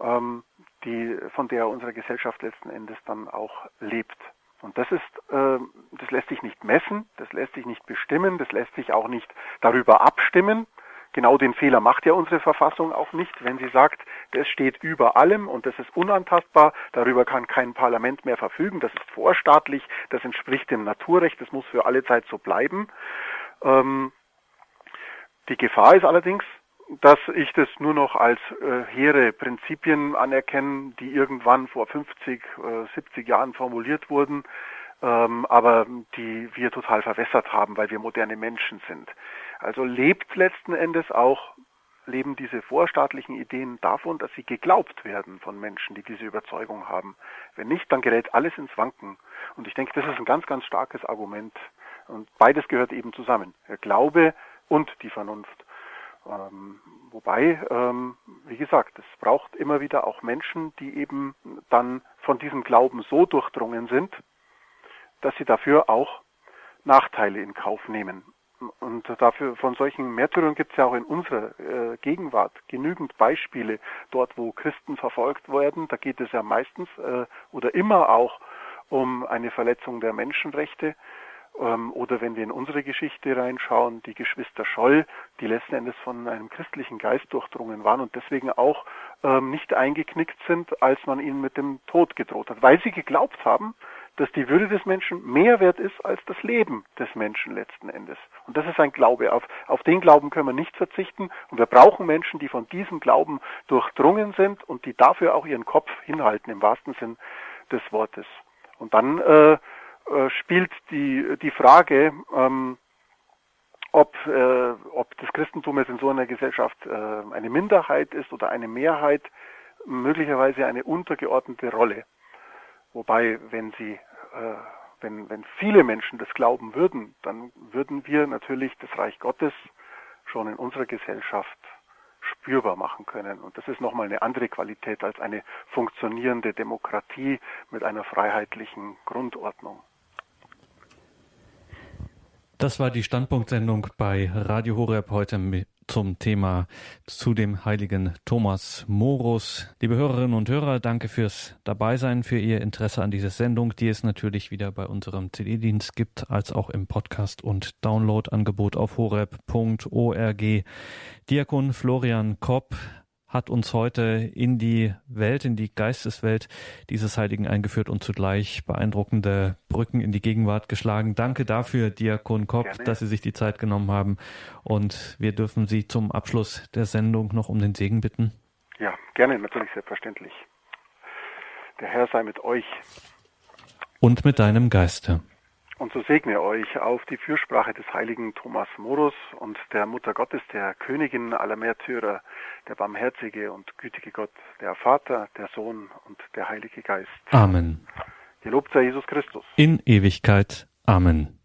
[SPEAKER 3] ähm, die, von der unsere Gesellschaft letzten Endes dann auch lebt. Und das ist, äh, das lässt sich nicht messen, das lässt sich nicht bestimmen, das lässt sich auch nicht darüber abstimmen. Genau den Fehler macht ja unsere Verfassung auch nicht, wenn sie sagt, das steht über allem und das ist unantastbar, darüber kann kein Parlament mehr verfügen, das ist vorstaatlich, das entspricht dem Naturrecht, das muss für alle Zeit so bleiben. Ähm, die Gefahr ist allerdings, dass ich das nur noch als äh, hehre Prinzipien anerkenne, die irgendwann vor 50, äh, 70 Jahren formuliert wurden, ähm, aber die wir total verwässert haben, weil wir moderne Menschen sind. Also lebt letzten Endes auch leben diese vorstaatlichen Ideen davon, dass sie geglaubt werden von Menschen, die diese Überzeugung haben. Wenn nicht, dann gerät alles ins Wanken. Und ich denke, das ist ein ganz, ganz starkes Argument. Und beides gehört eben zusammen. Der Glaube und die Vernunft. Ähm, wobei, ähm, wie gesagt, es braucht immer wieder auch Menschen, die eben dann von diesem Glauben so durchdrungen sind, dass sie dafür auch Nachteile in Kauf nehmen. Und dafür von solchen Märtyrern gibt es ja auch in unserer äh, Gegenwart genügend Beispiele. Dort, wo Christen verfolgt werden, da geht es ja meistens äh, oder immer auch um eine Verletzung der Menschenrechte. Ähm, oder wenn wir in unsere Geschichte reinschauen, die Geschwister Scholl, die letzten Endes von einem christlichen Geist durchdrungen waren und deswegen auch ähm, nicht eingeknickt sind, als man ihnen mit dem Tod gedroht hat, weil sie geglaubt haben, dass die Würde des Menschen mehr wert ist als das Leben des Menschen letzten Endes. Und das ist ein Glaube. Auf, auf den Glauben können wir nicht verzichten. Und wir brauchen Menschen, die von diesem Glauben durchdrungen sind und die dafür auch ihren Kopf hinhalten, im wahrsten Sinn des Wortes. Und dann äh, äh, spielt die, die Frage, ähm, ob, äh, ob das Christentum jetzt in so einer Gesellschaft äh, eine Minderheit ist oder eine Mehrheit, möglicherweise eine untergeordnete Rolle. Wobei, wenn sie, äh, wenn, wenn viele Menschen das glauben würden, dann würden wir natürlich das Reich Gottes schon in unserer Gesellschaft spürbar machen können. Und das ist nochmal eine andere Qualität als eine funktionierende Demokratie mit einer freiheitlichen Grundordnung.
[SPEAKER 2] Das war die Standpunktsendung bei Radio Horeb heute mit zum Thema zu dem heiligen Thomas Morus. Liebe Hörerinnen und Hörer, danke fürs Dabeisein, für Ihr Interesse an dieser Sendung, die es natürlich wieder bei unserem CD-Dienst gibt, als auch im Podcast- und Download-Angebot auf horeb.org. Diakon Florian Kopp hat uns heute in die Welt, in die Geisteswelt dieses Heiligen eingeführt und zugleich beeindruckende Brücken in die Gegenwart geschlagen. Danke dafür, Diakon Kopp, dass Sie sich die Zeit genommen haben. Und wir dürfen Sie zum Abschluss der Sendung noch um den Segen bitten.
[SPEAKER 3] Ja, gerne, natürlich selbstverständlich. Der Herr sei mit euch.
[SPEAKER 2] Und mit deinem Geiste.
[SPEAKER 3] Und so segne euch auf die Fürsprache des heiligen Thomas Morus und der Mutter Gottes, der Königin aller Märtyrer, der barmherzige und gütige Gott, der Vater, der Sohn und der Heilige Geist.
[SPEAKER 2] Amen.
[SPEAKER 3] Gelobt sei Jesus Christus.
[SPEAKER 2] In Ewigkeit. Amen.